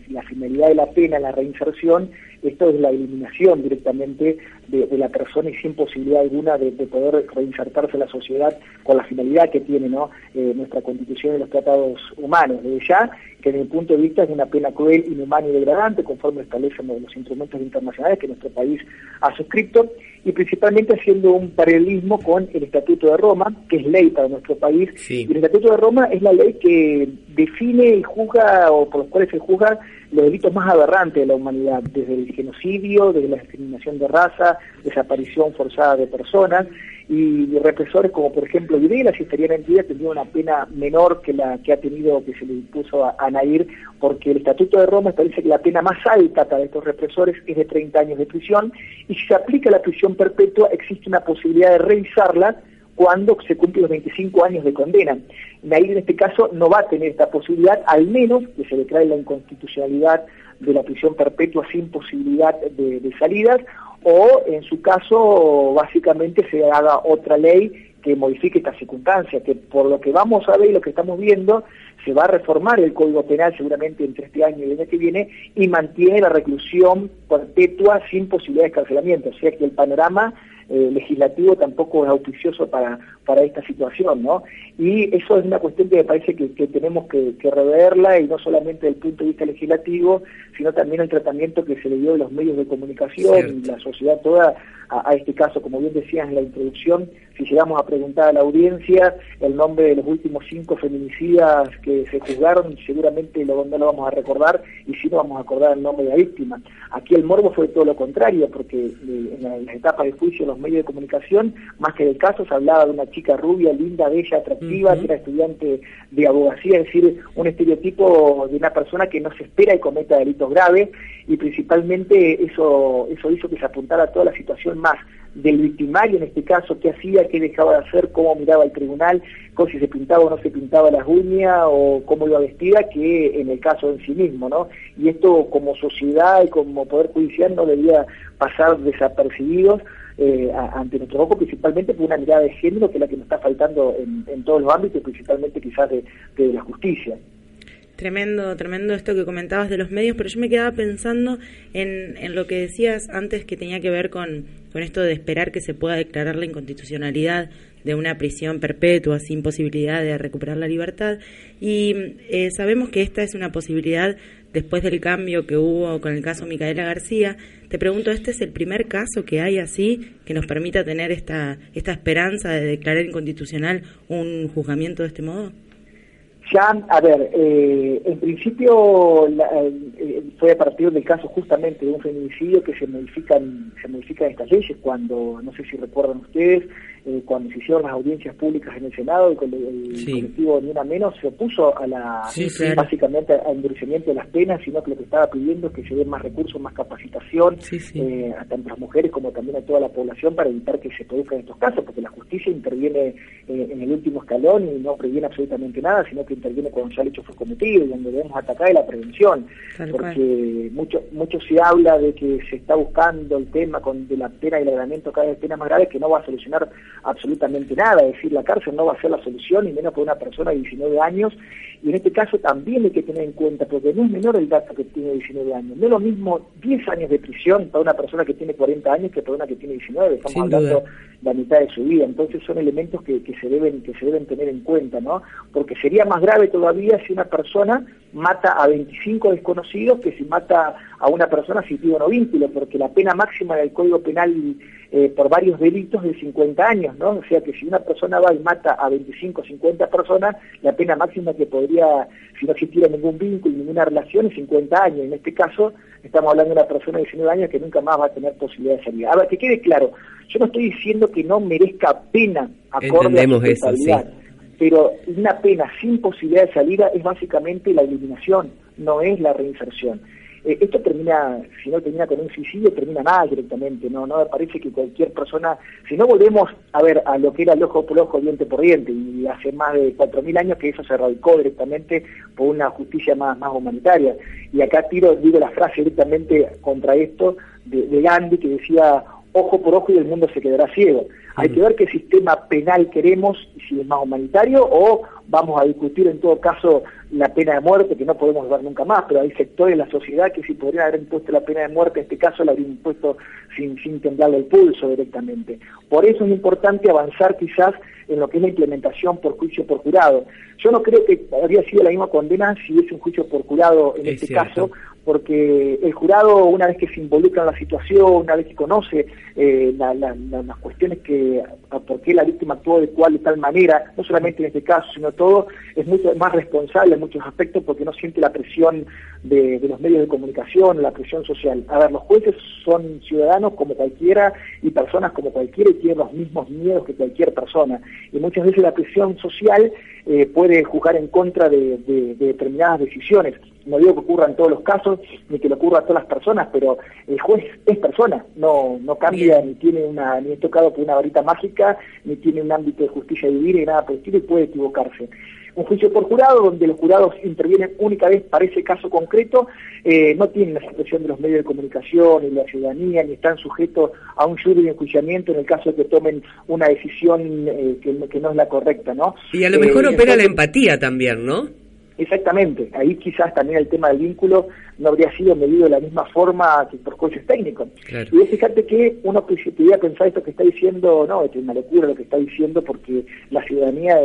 la finalidad de la pena, la reinserción, esto es la eliminación directamente de, la persona y sin posibilidad alguna de, de poder reinsertarse en la sociedad con la finalidad que tiene ¿no? Eh, nuestra constitución y los tratados humanos. Desde ya, que desde mi punto de vista es una pena cruel, inhumana y degradante, conforme establecen los instrumentos internacionales que nuestro país ha suscrito, y principalmente haciendo un paralelismo con el Estatuto de Roma, que es ley para nuestro país. Y el Estatuto de Roma es la ley que define y juzga, o por los cuales se juzgan los delitos más aberrantes de la humanidad, desde el genocidio, desde la discriminación de raza, desaparición forzada de personas, y represores como por ejemplo Videla, si estarían en vida, tendría una pena menor que la que ha tenido, que se le impuso a, a Nair, porque el Estatuto de Roma establece que la pena más alta para estos represores es de 30 años de prisión, y si se aplica la prisión perpetua existe una posibilidad de revisarla cuando se cumplen los 25 años de condena. Nair en este caso no va a tener esta posibilidad, al menos que se declare la inconstitucionalidad de la prisión perpetua sin posibilidad de salidas, o en su caso básicamente se haga otra ley que modifique esta circunstancia, que por lo que vamos a ver y lo que estamos viendo, se va a reformar el Código Penal seguramente entre este año y el año que viene y mantiene la reclusión perpetua sin posibilidad de escarcelamiento, o sea que el panorama eh, legislativo tampoco es auspicioso para, para esta situación, ¿no? Y eso es una cuestión que me parece que, que tenemos que, que reverla y no solamente desde el punto de vista legislativo, sino también el tratamiento que se le dio de los medios de comunicación y la sociedad toda a, a este caso, como bien decías en la introducción, si llegamos a preguntar a la audiencia el nombre de los últimos cinco feminicidas que se juzgaron, seguramente lo, no lo vamos a recordar y sí no vamos a acordar el nombre de la víctima. Aquí el morbo fue todo lo contrario, porque eh, en, la- en las etapas de juicio los medios de comunicación, más que del caso, se hablaba de una chica rubia, linda, bella, atractiva, que era estudiante de abogacía, es decir, un estereotipo de una persona que no se espera y cometa delitos graves, y principalmente eso, eso hizo que se apuntara toda la situación más del victimario en este caso, qué hacía, qué dejaba de hacer, cómo miraba el tribunal, si se pintaba o no se pintaba las uñas o cómo iba vestida, que en el caso en sí mismo, ¿no? Y esto como sociedad y como Poder Judicial no debía pasar desapercibidos eh, ante nuestro ojo, principalmente por una mirada de género que es la que nos está faltando en, en todos los ámbitos, principalmente quizás de, la justicia. Tremendo, tremendo esto que comentabas de los medios, pero yo me quedaba pensando en, en lo que decías antes que tenía que ver con, con esto de esperar que se pueda declarar la inconstitucionalidad de una prisión perpetua sin posibilidad de recuperar la libertad. Y eh, sabemos que esta es una posibilidad después del cambio que hubo con el caso Micaela García. Te pregunto, ¿este es el primer caso que hay así que nos permita tener esta, esta esperanza de declarar inconstitucional un juzgamiento de este modo? Ya, a ver, eh, en principio fue a partir del caso justamente de un feminicidio que se modifican se modifican estas leyes cuando, no sé si recuerdan ustedes, eh, cuando se hicieron las audiencias públicas en el Senado, el, cole- el Sí. colectivo Ni Una Menos se opuso a la, Sí, claro. básicamente al endurecimiento de las penas, sino que lo que estaba pidiendo es que se den más recursos, más capacitación, eh, a tanto las mujeres como también a toda la población para evitar que se produzcan estos casos, porque la justicia interviene eh, en el último escalón y no previene absolutamente nada, sino que interviene cuando ya el hecho fue cometido y donde debemos atacar es la prevención, Tal porque mucho mucho se habla de que se está buscando el tema con de la pena y el agravamiento cada vez de penas más graves que no va a solucionar absolutamente nada, es decir, la cárcel no va a ser la solución, y menos para una persona de 19 años, y en este caso también hay que tener en cuenta, porque no es menor el dato que tiene 19 años, no es lo mismo 10 años de prisión para una persona que tiene 40 años que para una que tiene 19, estamos Sin hablando duda. La mitad de su vida, entonces son elementos que, que se deben que se deben tener en cuenta, ¿no? Porque sería más grave todavía si una persona mata a 25 desconocidos que si mata a una persona sin o no vínculo, porque la pena máxima del Código Penal eh, por varios delitos de 50 años, ¿no? O sea que si una persona va y mata a 25 o 50 personas, la pena máxima que podría, si no existiera ningún vínculo, ninguna relación, es 50 años. En este caso, estamos hablando de una persona de 19 años que nunca más va a tener posibilidad de salir. Ahora, que quede claro, yo no estoy diciendo que no merezca pena acorde a su eso, sí. totalidad, pero una pena sin posibilidad de salida es básicamente la eliminación, no es la reinserción. Eh, esto termina, si no termina con un suicidio, termina mal directamente, ¿no? No me parece que cualquier persona, si no volvemos a ver a lo que era el ojo por ojo, diente por diente, y hace más de 4.000 años que eso se radicó directamente por una justicia más, más humanitaria. Y acá tiro, digo la frase directamente contra esto de, de Gandhi que decía, ojo por ojo y el mundo se quedará ciego. Hay que ver qué sistema penal queremos, si es más humanitario o vamos a discutir en todo caso la pena de muerte, que no podemos ver nunca más, pero hay sectores de la sociedad que si podrían haber impuesto la pena de muerte, en este caso la habrían impuesto sin, sin temblarle el pulso directamente. Por eso es importante avanzar quizás en lo que es la implementación por juicio por jurado. Yo no creo que habría sido la misma condena si hubiese un juicio por jurado en Es este cierto. caso, porque el jurado, una vez que se involucra en la situación, una vez que conoce eh, la- la- la- las cuestiones que, por qué la víctima actuó de cual y tal manera, no solamente en este caso, sino todo, es mucho más responsable en muchos aspectos porque no siente la presión de, de los medios de comunicación, la presión social. A ver, los jueces son ciudadanos como cualquiera y personas como cualquiera y tienen los mismos miedos que cualquier persona. Y muchas veces la presión social eh, puede juzgar en contra de, de- de determinadas decisiones. No digo que ocurra en todos los casos, ni que le ocurra a todas las personas, pero el juez es persona, no, no cambia, ni tiene una, ni es tocado por una varita mágica, ni tiene un ámbito de justicia divina, ni nada por el estilo, y puede equivocarse. Un juicio por jurado, donde los jurados intervienen única vez para ese caso concreto, eh, no tienen la presión de los medios de comunicación, ni la ciudadanía, ni están sujetos a un jury de enjuiciamiento en el caso de que tomen una decisión eh, que, no- que no es la correcta, ¿no? Y a lo mejor Eh, opera la empatía también, ¿no? Exactamente, ahí quizás también el tema del vínculo no habría sido medido de la misma forma que por jueces técnicos. Claro. Y fíjate que uno podría pensar esto que está diciendo, no, es una locura lo que está diciendo porque la ciudadanía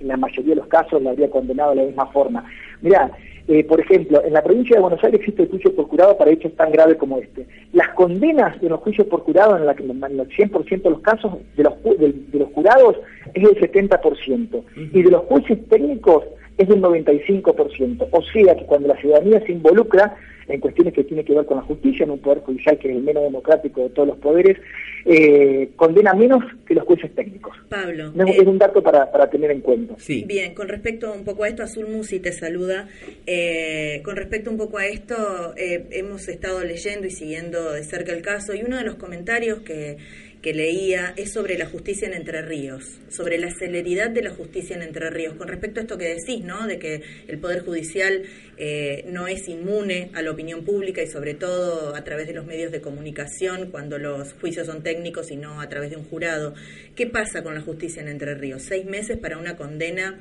en la mayoría de los casos la habría condenado de la misma forma. Mirá, eh, por ejemplo, en la provincia de Buenos Aires existe el juicio por jurado para hechos tan graves como este. Las condenas de los juicios por jurado en, la, en el 100% de los casos de los, de, de los jurados es del 70% y de los jueces técnicos es del 95%. O sea que cuando la ciudadanía se involucra en cuestiones que tienen que ver con la justicia, en un poder judicial que es el menos democrático de todos los poderes, eh, condena menos que los jueces técnicos. Pablo, No, eh, es un dato para, para tener en cuenta. Bien, con respecto un poco a esto, Azul Musi te saluda. Eh, con respecto un poco a esto, eh, hemos estado leyendo y siguiendo de cerca el caso y uno de los comentarios que, que leía es sobre la justicia en Entre Ríos, sobre la celeridad de la justicia en Entre Ríos. Con respecto a esto que decís, ¿no? De que el Poder Judicial eh, no es inmune a la opinión pública y sobre todo a través de los medios de comunicación cuando los juicios son técnicos y no a través de un jurado. ¿Qué pasa con la justicia en Entre Ríos? Seis meses para una condena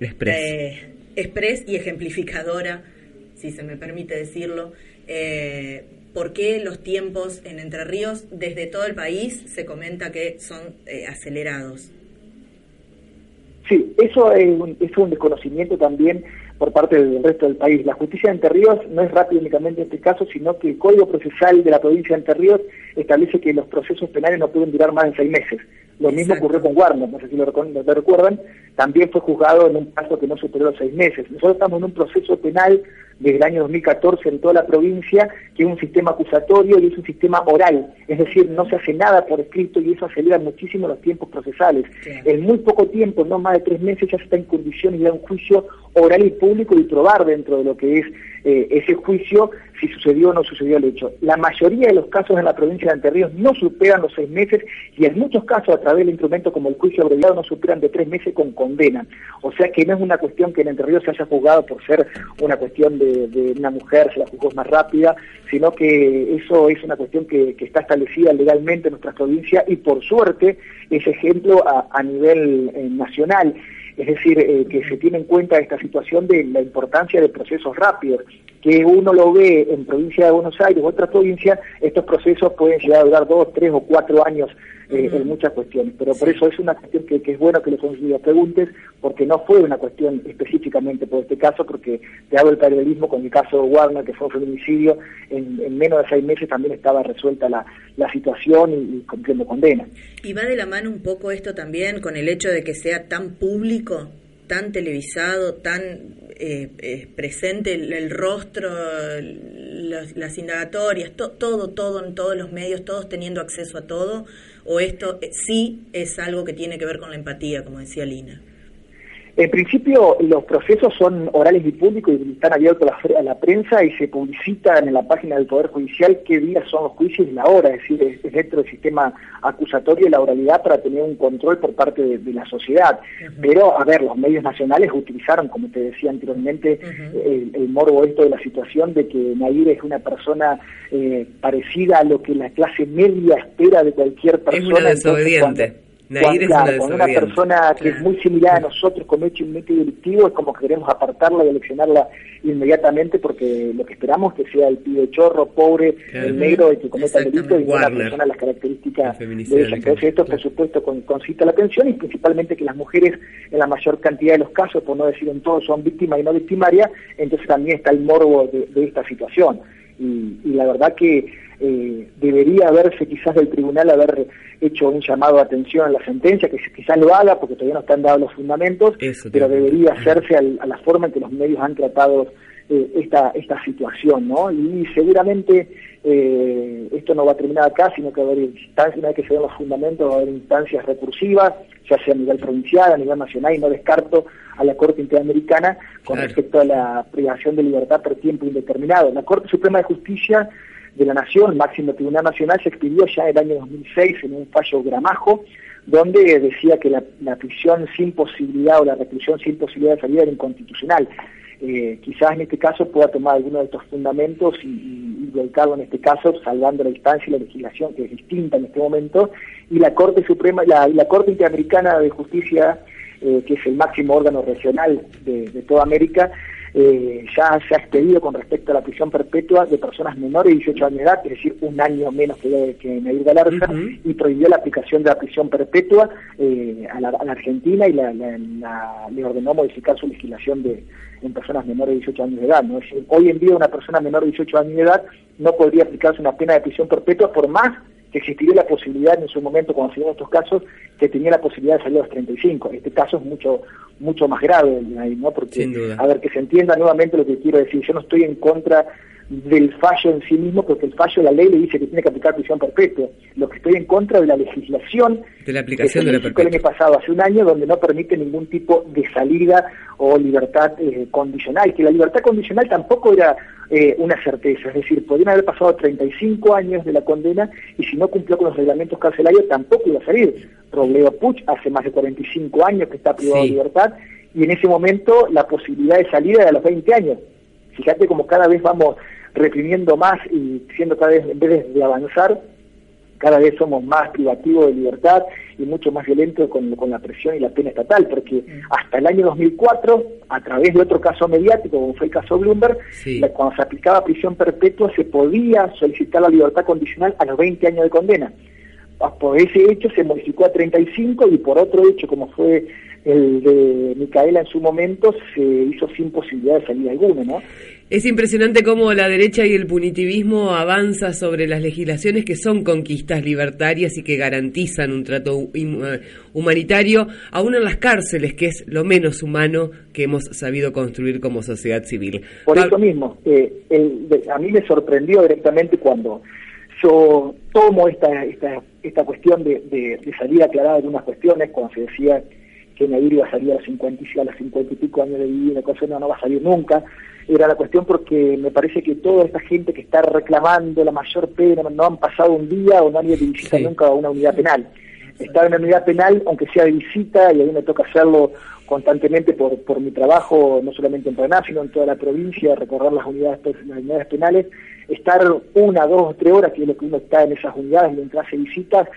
Express. eh, express y ejemplificadora, si se me permite decirlo. Eh, ¿Por qué los tiempos en Entre Ríos, desde todo el país, se comenta que son eh, acelerados? Sí, eso es un, es un desconocimiento también por parte del resto del país. La justicia de Entre Ríos no es rápida únicamente en este caso, sino que el Código Procesal de la provincia de Entre Ríos establece que los procesos penales no pueden durar más de seis meses. Lo mismo ocurrió con Warner, no sé si lo, lo recuerdan, también fue juzgado en un plazo que no superó los seis meses. Nosotros estamos en un proceso penal desde el año 2014 en toda la provincia, que es un sistema acusatorio y es un sistema oral, es decir, no se hace nada por escrito y eso acelera muchísimo los tiempos procesales. En muy poco tiempo, no más de tres meses, ya se está en condiciones de dar un juicio oral y público y probar dentro de lo que es eh, ese juicio si sucedió o no sucedió el hecho. La mayoría de los casos en la provincia de Entre Ríos no superan los seis meses y en muchos casos a través del instrumento como el juicio abreviado no superan de tres meses con condena. O sea que no es una cuestión que en Entre Ríos se haya juzgado por ser una cuestión de, de una mujer, se la juzgó más rápida, sino que eso es una cuestión que, está establecida legalmente en nuestra provincia y por suerte es ejemplo a, a nivel eh, nacional. Es decir, eh, que se tiene en cuenta esta situación de la importancia de procesos rápidos, que uno lo ve en provincia de Buenos Aires u otras provincias, estos procesos pueden llegar a durar dos, tres o cuatro años eh, en muchas cuestiones. Pero por eso es una cuestión que, que es bueno que le preguntes, porque no fue una cuestión específicamente por este caso, porque te hago el paralelismo con el caso de Warner, que fue un feminicidio, en, en menos de seis meses también estaba resuelta la, la situación y, y cumpliendo condena. Y va de la mano un poco esto también con el hecho de que sea tan público, tan televisado, tan eh, eh, presente el, rostro, las, las indagatorias, to- todo, todo en todos los medios, todos teniendo acceso a todo, o esto eh, sí es algo que tiene que ver con la empatía, como decía Lina. En principio, los procesos son orales y públicos y están abiertos a la, a la prensa y se publicitan en la página del Poder Judicial qué días son los juicios y la hora, es decir, es, es dentro del sistema acusatorio y la oralidad para tener un control por parte de, de la sociedad. Pero, a ver, los medios nacionales utilizaron, como te decía anteriormente, el, el morbo esto de la situación de que Nair es una persona eh, parecida a lo que la clase media espera de cualquier persona. Es una Entonces, desobediente. cuando- Nair es una cuando una persona que es muy similar a nosotros comete un hecho delictivo es como que queremos apartarla y eleccionarla inmediatamente porque lo que esperamos es que sea el pibe chorro, pobre, Claro. el negro, el que cometa el delito y no la persona las características de ella. Entonces esto por supuesto con- concita la atención y principalmente que las mujeres en la mayor cantidad de los casos, por no decir en todos, son víctimas y no victimarias, entonces también está el morbo de, de esta situación. Y, y la verdad que eh, debería haberse quizás del tribunal haber hecho un llamado de atención a la sentencia, que quizás lo haga porque todavía no están dados los fundamentos, Eso pero a debería hacerse al- a la forma en que los medios han tratado eh, esta, esta situación, ¿no? Y seguramente eh, esto no va a terminar acá, sino que va a haber instancias, una vez que se den los fundamentos, va a haber instancias recursivas, ya sea a nivel provincial, a nivel nacional, y no descarto a la Corte Interamericana con Claro. respecto a la privación de libertad por tiempo indeterminado. La Corte Suprema de Justicia de la Nación, máximo Tribunal Nacional, se expidió ya en el año 2006 en un fallo gramajo, donde decía que la, la prisión sin posibilidad o la reclusión sin posibilidad de salida era inconstitucional. Eh, quizás en este caso pueda tomar alguno de estos fundamentos y, y, y volcarlo en este caso, salvando la instancia y la legislación que es distinta en este momento, y la Corte Suprema, la, la Corte Interamericana de Justicia, eh, que es el máximo órgano regional de, de toda América, eh, ya se ha expedido con respecto a la prisión perpetua de personas menores de 18 años de edad, es decir, un año menos que, que Nair Galarza, y prohibió la aplicación de la prisión perpetua eh, a, la, a la Argentina y la- le ordenó modificar su legislación de en personas menores de 18 años de edad. ¿no? Es decir, hoy en día una persona menor de 18 años de edad no podría aplicarse una pena de prisión perpetua por más que existiría la posibilidad en su momento, cuando se dieron estos casos, que tenía la posibilidad de salir a los 35. Este caso es mucho mucho más grave, ¿no? Porque, a ver, que se entienda nuevamente lo que quiero decir. Yo no estoy en contra del fallo en sí mismo, porque el fallo de la ley le dice que tiene que aplicar prisión perpetua. Lo que estoy en contra de la legislación De la que aplicación se de la el año pasado, hace un año, donde no permite ningún tipo de salida o libertad eh, condicional, que la libertad condicional tampoco era eh, una certeza, es decir, podrían haber pasado 35 años de la condena y si no cumplió con los reglamentos carcelarios tampoco iba a salir. Robledo Puch hace más de 45 años que está privado Sí. de libertad y en ese momento la posibilidad de salida era a los 20 años. Fíjate como cada vez vamos reprimiendo más y siendo cada vez, en vez de avanzar, cada vez somos más privativos de libertad y mucho más violentos con, con la presión y la pena estatal, porque hasta el año 2004, a través de otro caso mediático, como fue el caso Bloomberg, Sí. la- cuando se aplicaba prisión perpetua se podía solicitar la libertad condicional a los 20 años de condena. Ah, por ese hecho se modificó a 35 y por otro hecho, como fue el de Micaela en su momento, se hizo sin posibilidad de salida alguna, ¿no? Es impresionante cómo la derecha y el punitivismo avanza sobre las legislaciones que son conquistas libertarias y que garantizan un trato eh, humanitario, aún en las cárceles, que es lo menos humano que hemos sabido construir como sociedad civil. Por eso mismo, eh, el- a mí me sorprendió directamente cuando yo tomo esta esta, esta cuestión de, de, de salir aclarada de algunas cuestiones, cuando se decía que Nadir iba a salir a los 50 y a los 50 y pico años de vida, una cosa no, no va a salir nunca, era la cuestión porque me parece que toda esta gente que está reclamando la mayor pena no han pasado un día o nadie visita nunca a una unidad penal. Estar en una unidad penal, aunque sea de visita, y a mí me toca hacerlo constantemente por, por mi trabajo, no solamente en Paraná, sino en toda la provincia, recorrer las unidades, pe- las unidades penales, estar una, dos, tres horas, que es lo que uno está en esas unidades mientras hace visitas,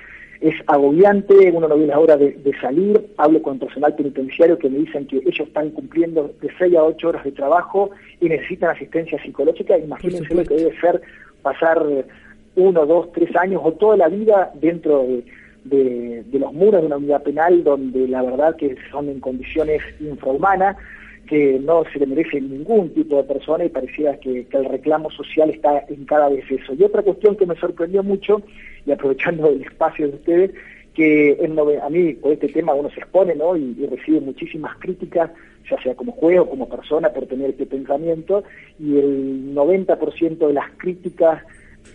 es agobiante, uno no ve la hora de, de salir, hablo con personal penitenciario que me dicen que ellos están cumpliendo de 6 a 8 horas de trabajo y necesitan asistencia psicológica, imagínense lo que debe ser pasar eh, uno, dos, tres años o toda la vida dentro de, de- los muros de una unidad penal donde la verdad que son en condiciones infrahumanas, que no se le merece ningún tipo de persona y parecía que, el reclamo social está en cada vez eso. Y otra cuestión que me sorprendió mucho, y aprovechando el espacio de ustedes, que a mí por este tema uno se expone ¿no? y, y recibe muchísimas críticas, ya sea como juez o como persona por tener este pensamiento, y el 90% de las críticas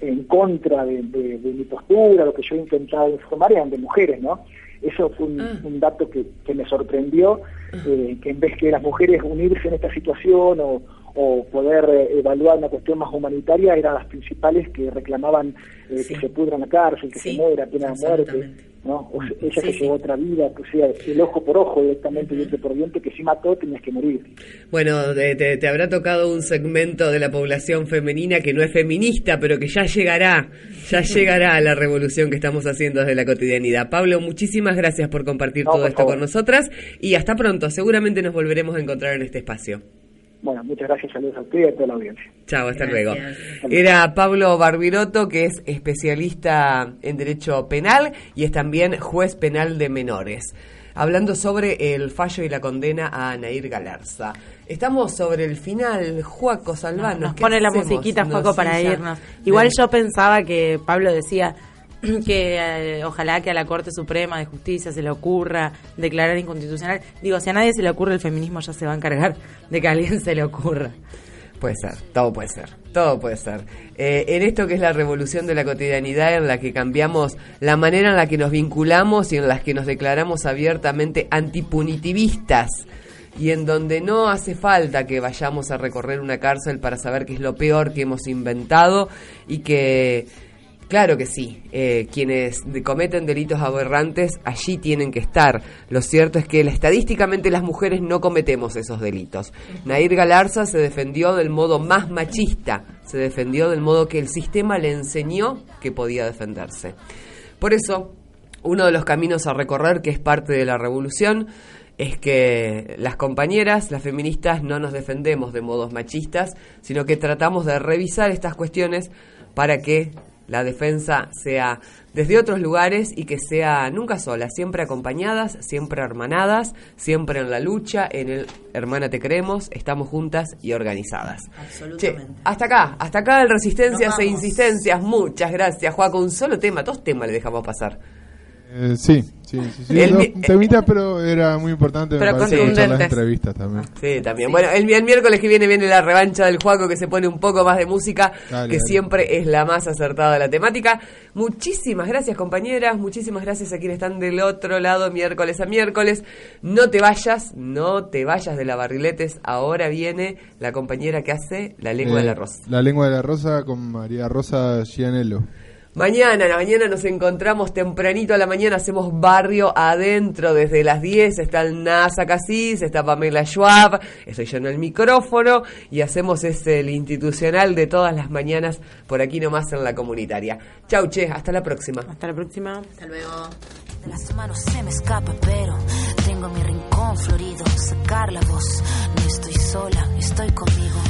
en contra de, de- de mi postura, lo que yo he intentado informar, eran de mujeres, ¿no? Eso fue un, un dato que, que me sorprendió, eh, que en vez que las mujeres unirse en esta situación o, o poder eh, evaluar una cuestión más humanitaria, eran las principales que reclamaban eh, que se pudra en la cárcel, que se muera, pena de muerte, ¿no? O sea, ella que llevó otra vida, que sea el ojo por ojo directamente, diente por diente, que si mató tenías que morir. Bueno, de- te, te habrá tocado un segmento de la población femenina que no es feminista, pero que ya llegará, ya *laughs* llegará a la revolución que estamos haciendo desde la cotidianidad. Pablo, muchísimas gracias por compartir No, todo por esto favor. con nosotras y hasta pronto. Seguramente nos volveremos a encontrar en este espacio. Bueno, muchas gracias, saludos a ustedes y a toda la audiencia. Chao, hasta luego. Era Pablo Barbiroto, que es especialista en Derecho Penal y es también juez penal de menores, hablando sobre el fallo y la condena a Nair Galarza. Estamos sobre el final, Juaco Salvano. Nos pone la musiquita, Juaco, para irnos. Igual yo pensaba que Pablo decía *clears throat* que eh, ojalá que a la Corte Suprema de Justicia se le ocurra declarar inconstitucional. Digo, si a nadie se le ocurre el feminismo ya se va a encargar de que a alguien se le ocurra. Puede ser, todo puede ser, todo puede ser. Eh, en esto que es la revolución de la cotidianidad, en la que cambiamos la manera en la que nos vinculamos y en la que nos declaramos abiertamente antipunitivistas, y en donde no hace falta que vayamos a recorrer una cárcel para saber qué es lo peor que hemos inventado y que Claro que sí, eh, quienes cometen delitos aberrantes allí tienen que estar. Lo cierto es que estadísticamente las mujeres no cometemos esos delitos. Nair Galarza se defendió del modo más machista, se defendió del modo que el sistema le enseñó que podía defenderse. Por eso, uno de los caminos a recorrer, que es parte de la revolución, es que las compañeras, las feministas, no nos defendemos de modos machistas, sino que tratamos de revisar estas cuestiones para que la defensa sea desde otros lugares y que sea nunca sola, siempre acompañadas, siempre hermanadas, siempre en la lucha, en el hermana te creemos, estamos juntas y organizadas. Che, hasta acá, hasta acá el resistencias e insistencias. Muchas gracias, Juaco. Un solo tema, dos temas le dejamos pasar. Eh, sí, sí, sí, sí. El dos temitas, pero era muy importante Pero me parece escuchar las entrevistas también. Sí, también. Bueno, el, el miércoles que viene viene la revancha del Juaco que se pone un poco más de música, Dale, que dale. siempre es la más acertada de la temática. Muchísimas gracias, compañeras. Muchísimas gracias a quienes están del otro lado, miércoles a miércoles. No te vayas, no te vayas de la barriletes. Ahora viene la compañera que hace La Lengua Eh, de la Rosa. La lengua de la rosa con María Rosa Gianello. Mañana, la mañana nos encontramos tempranito a la mañana, hacemos barrio adentro desde las 10, está el NASA Casís, está Pamela Schwab, estoy yo en el micrófono y hacemos ese el institucional de todas las mañanas por aquí nomás en la comunitaria. Chau, che, hasta la próxima. Hasta la próxima. Hasta luego. De las manos se me escapa, pero tengo mi rincón florido. Sacar la voz, no estoy sola, estoy conmigo.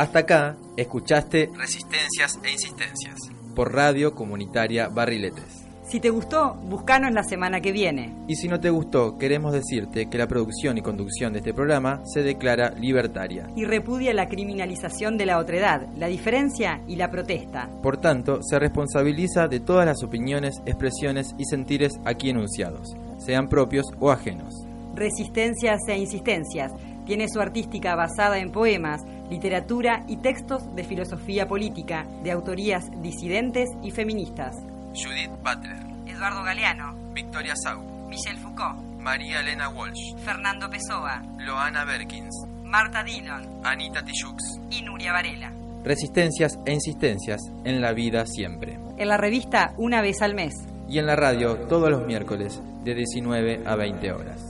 Hasta acá escuchaste Resistencias e Insistencias por Radio Comunitaria Barriletes. Si te gustó, buscanos la semana que viene. Y si no te gustó, queremos decirte que la producción y conducción de este programa se declara libertaria. Y repudia la criminalización de la otredad, la diferencia y la protesta. Por tanto, se responsabiliza de todas las opiniones, expresiones y sentires aquí enunciados, sean propios o ajenos. Resistencias e Insistencias tiene su artística basada en poemas, literatura y textos de filosofía política, de autorías disidentes y feministas. Judith Butler, Eduardo Galeano, Victoria Sau, Michel Foucault, María Elena Walsh, Fernando Pessoa, Loana Berkins, Marta Dillon, Anita Tijoux y Nuria Varela. Resistencias e insistencias en la vida siempre. En la revista una vez al mes. Y en la radio todos los miércoles de 19 a 20 horas.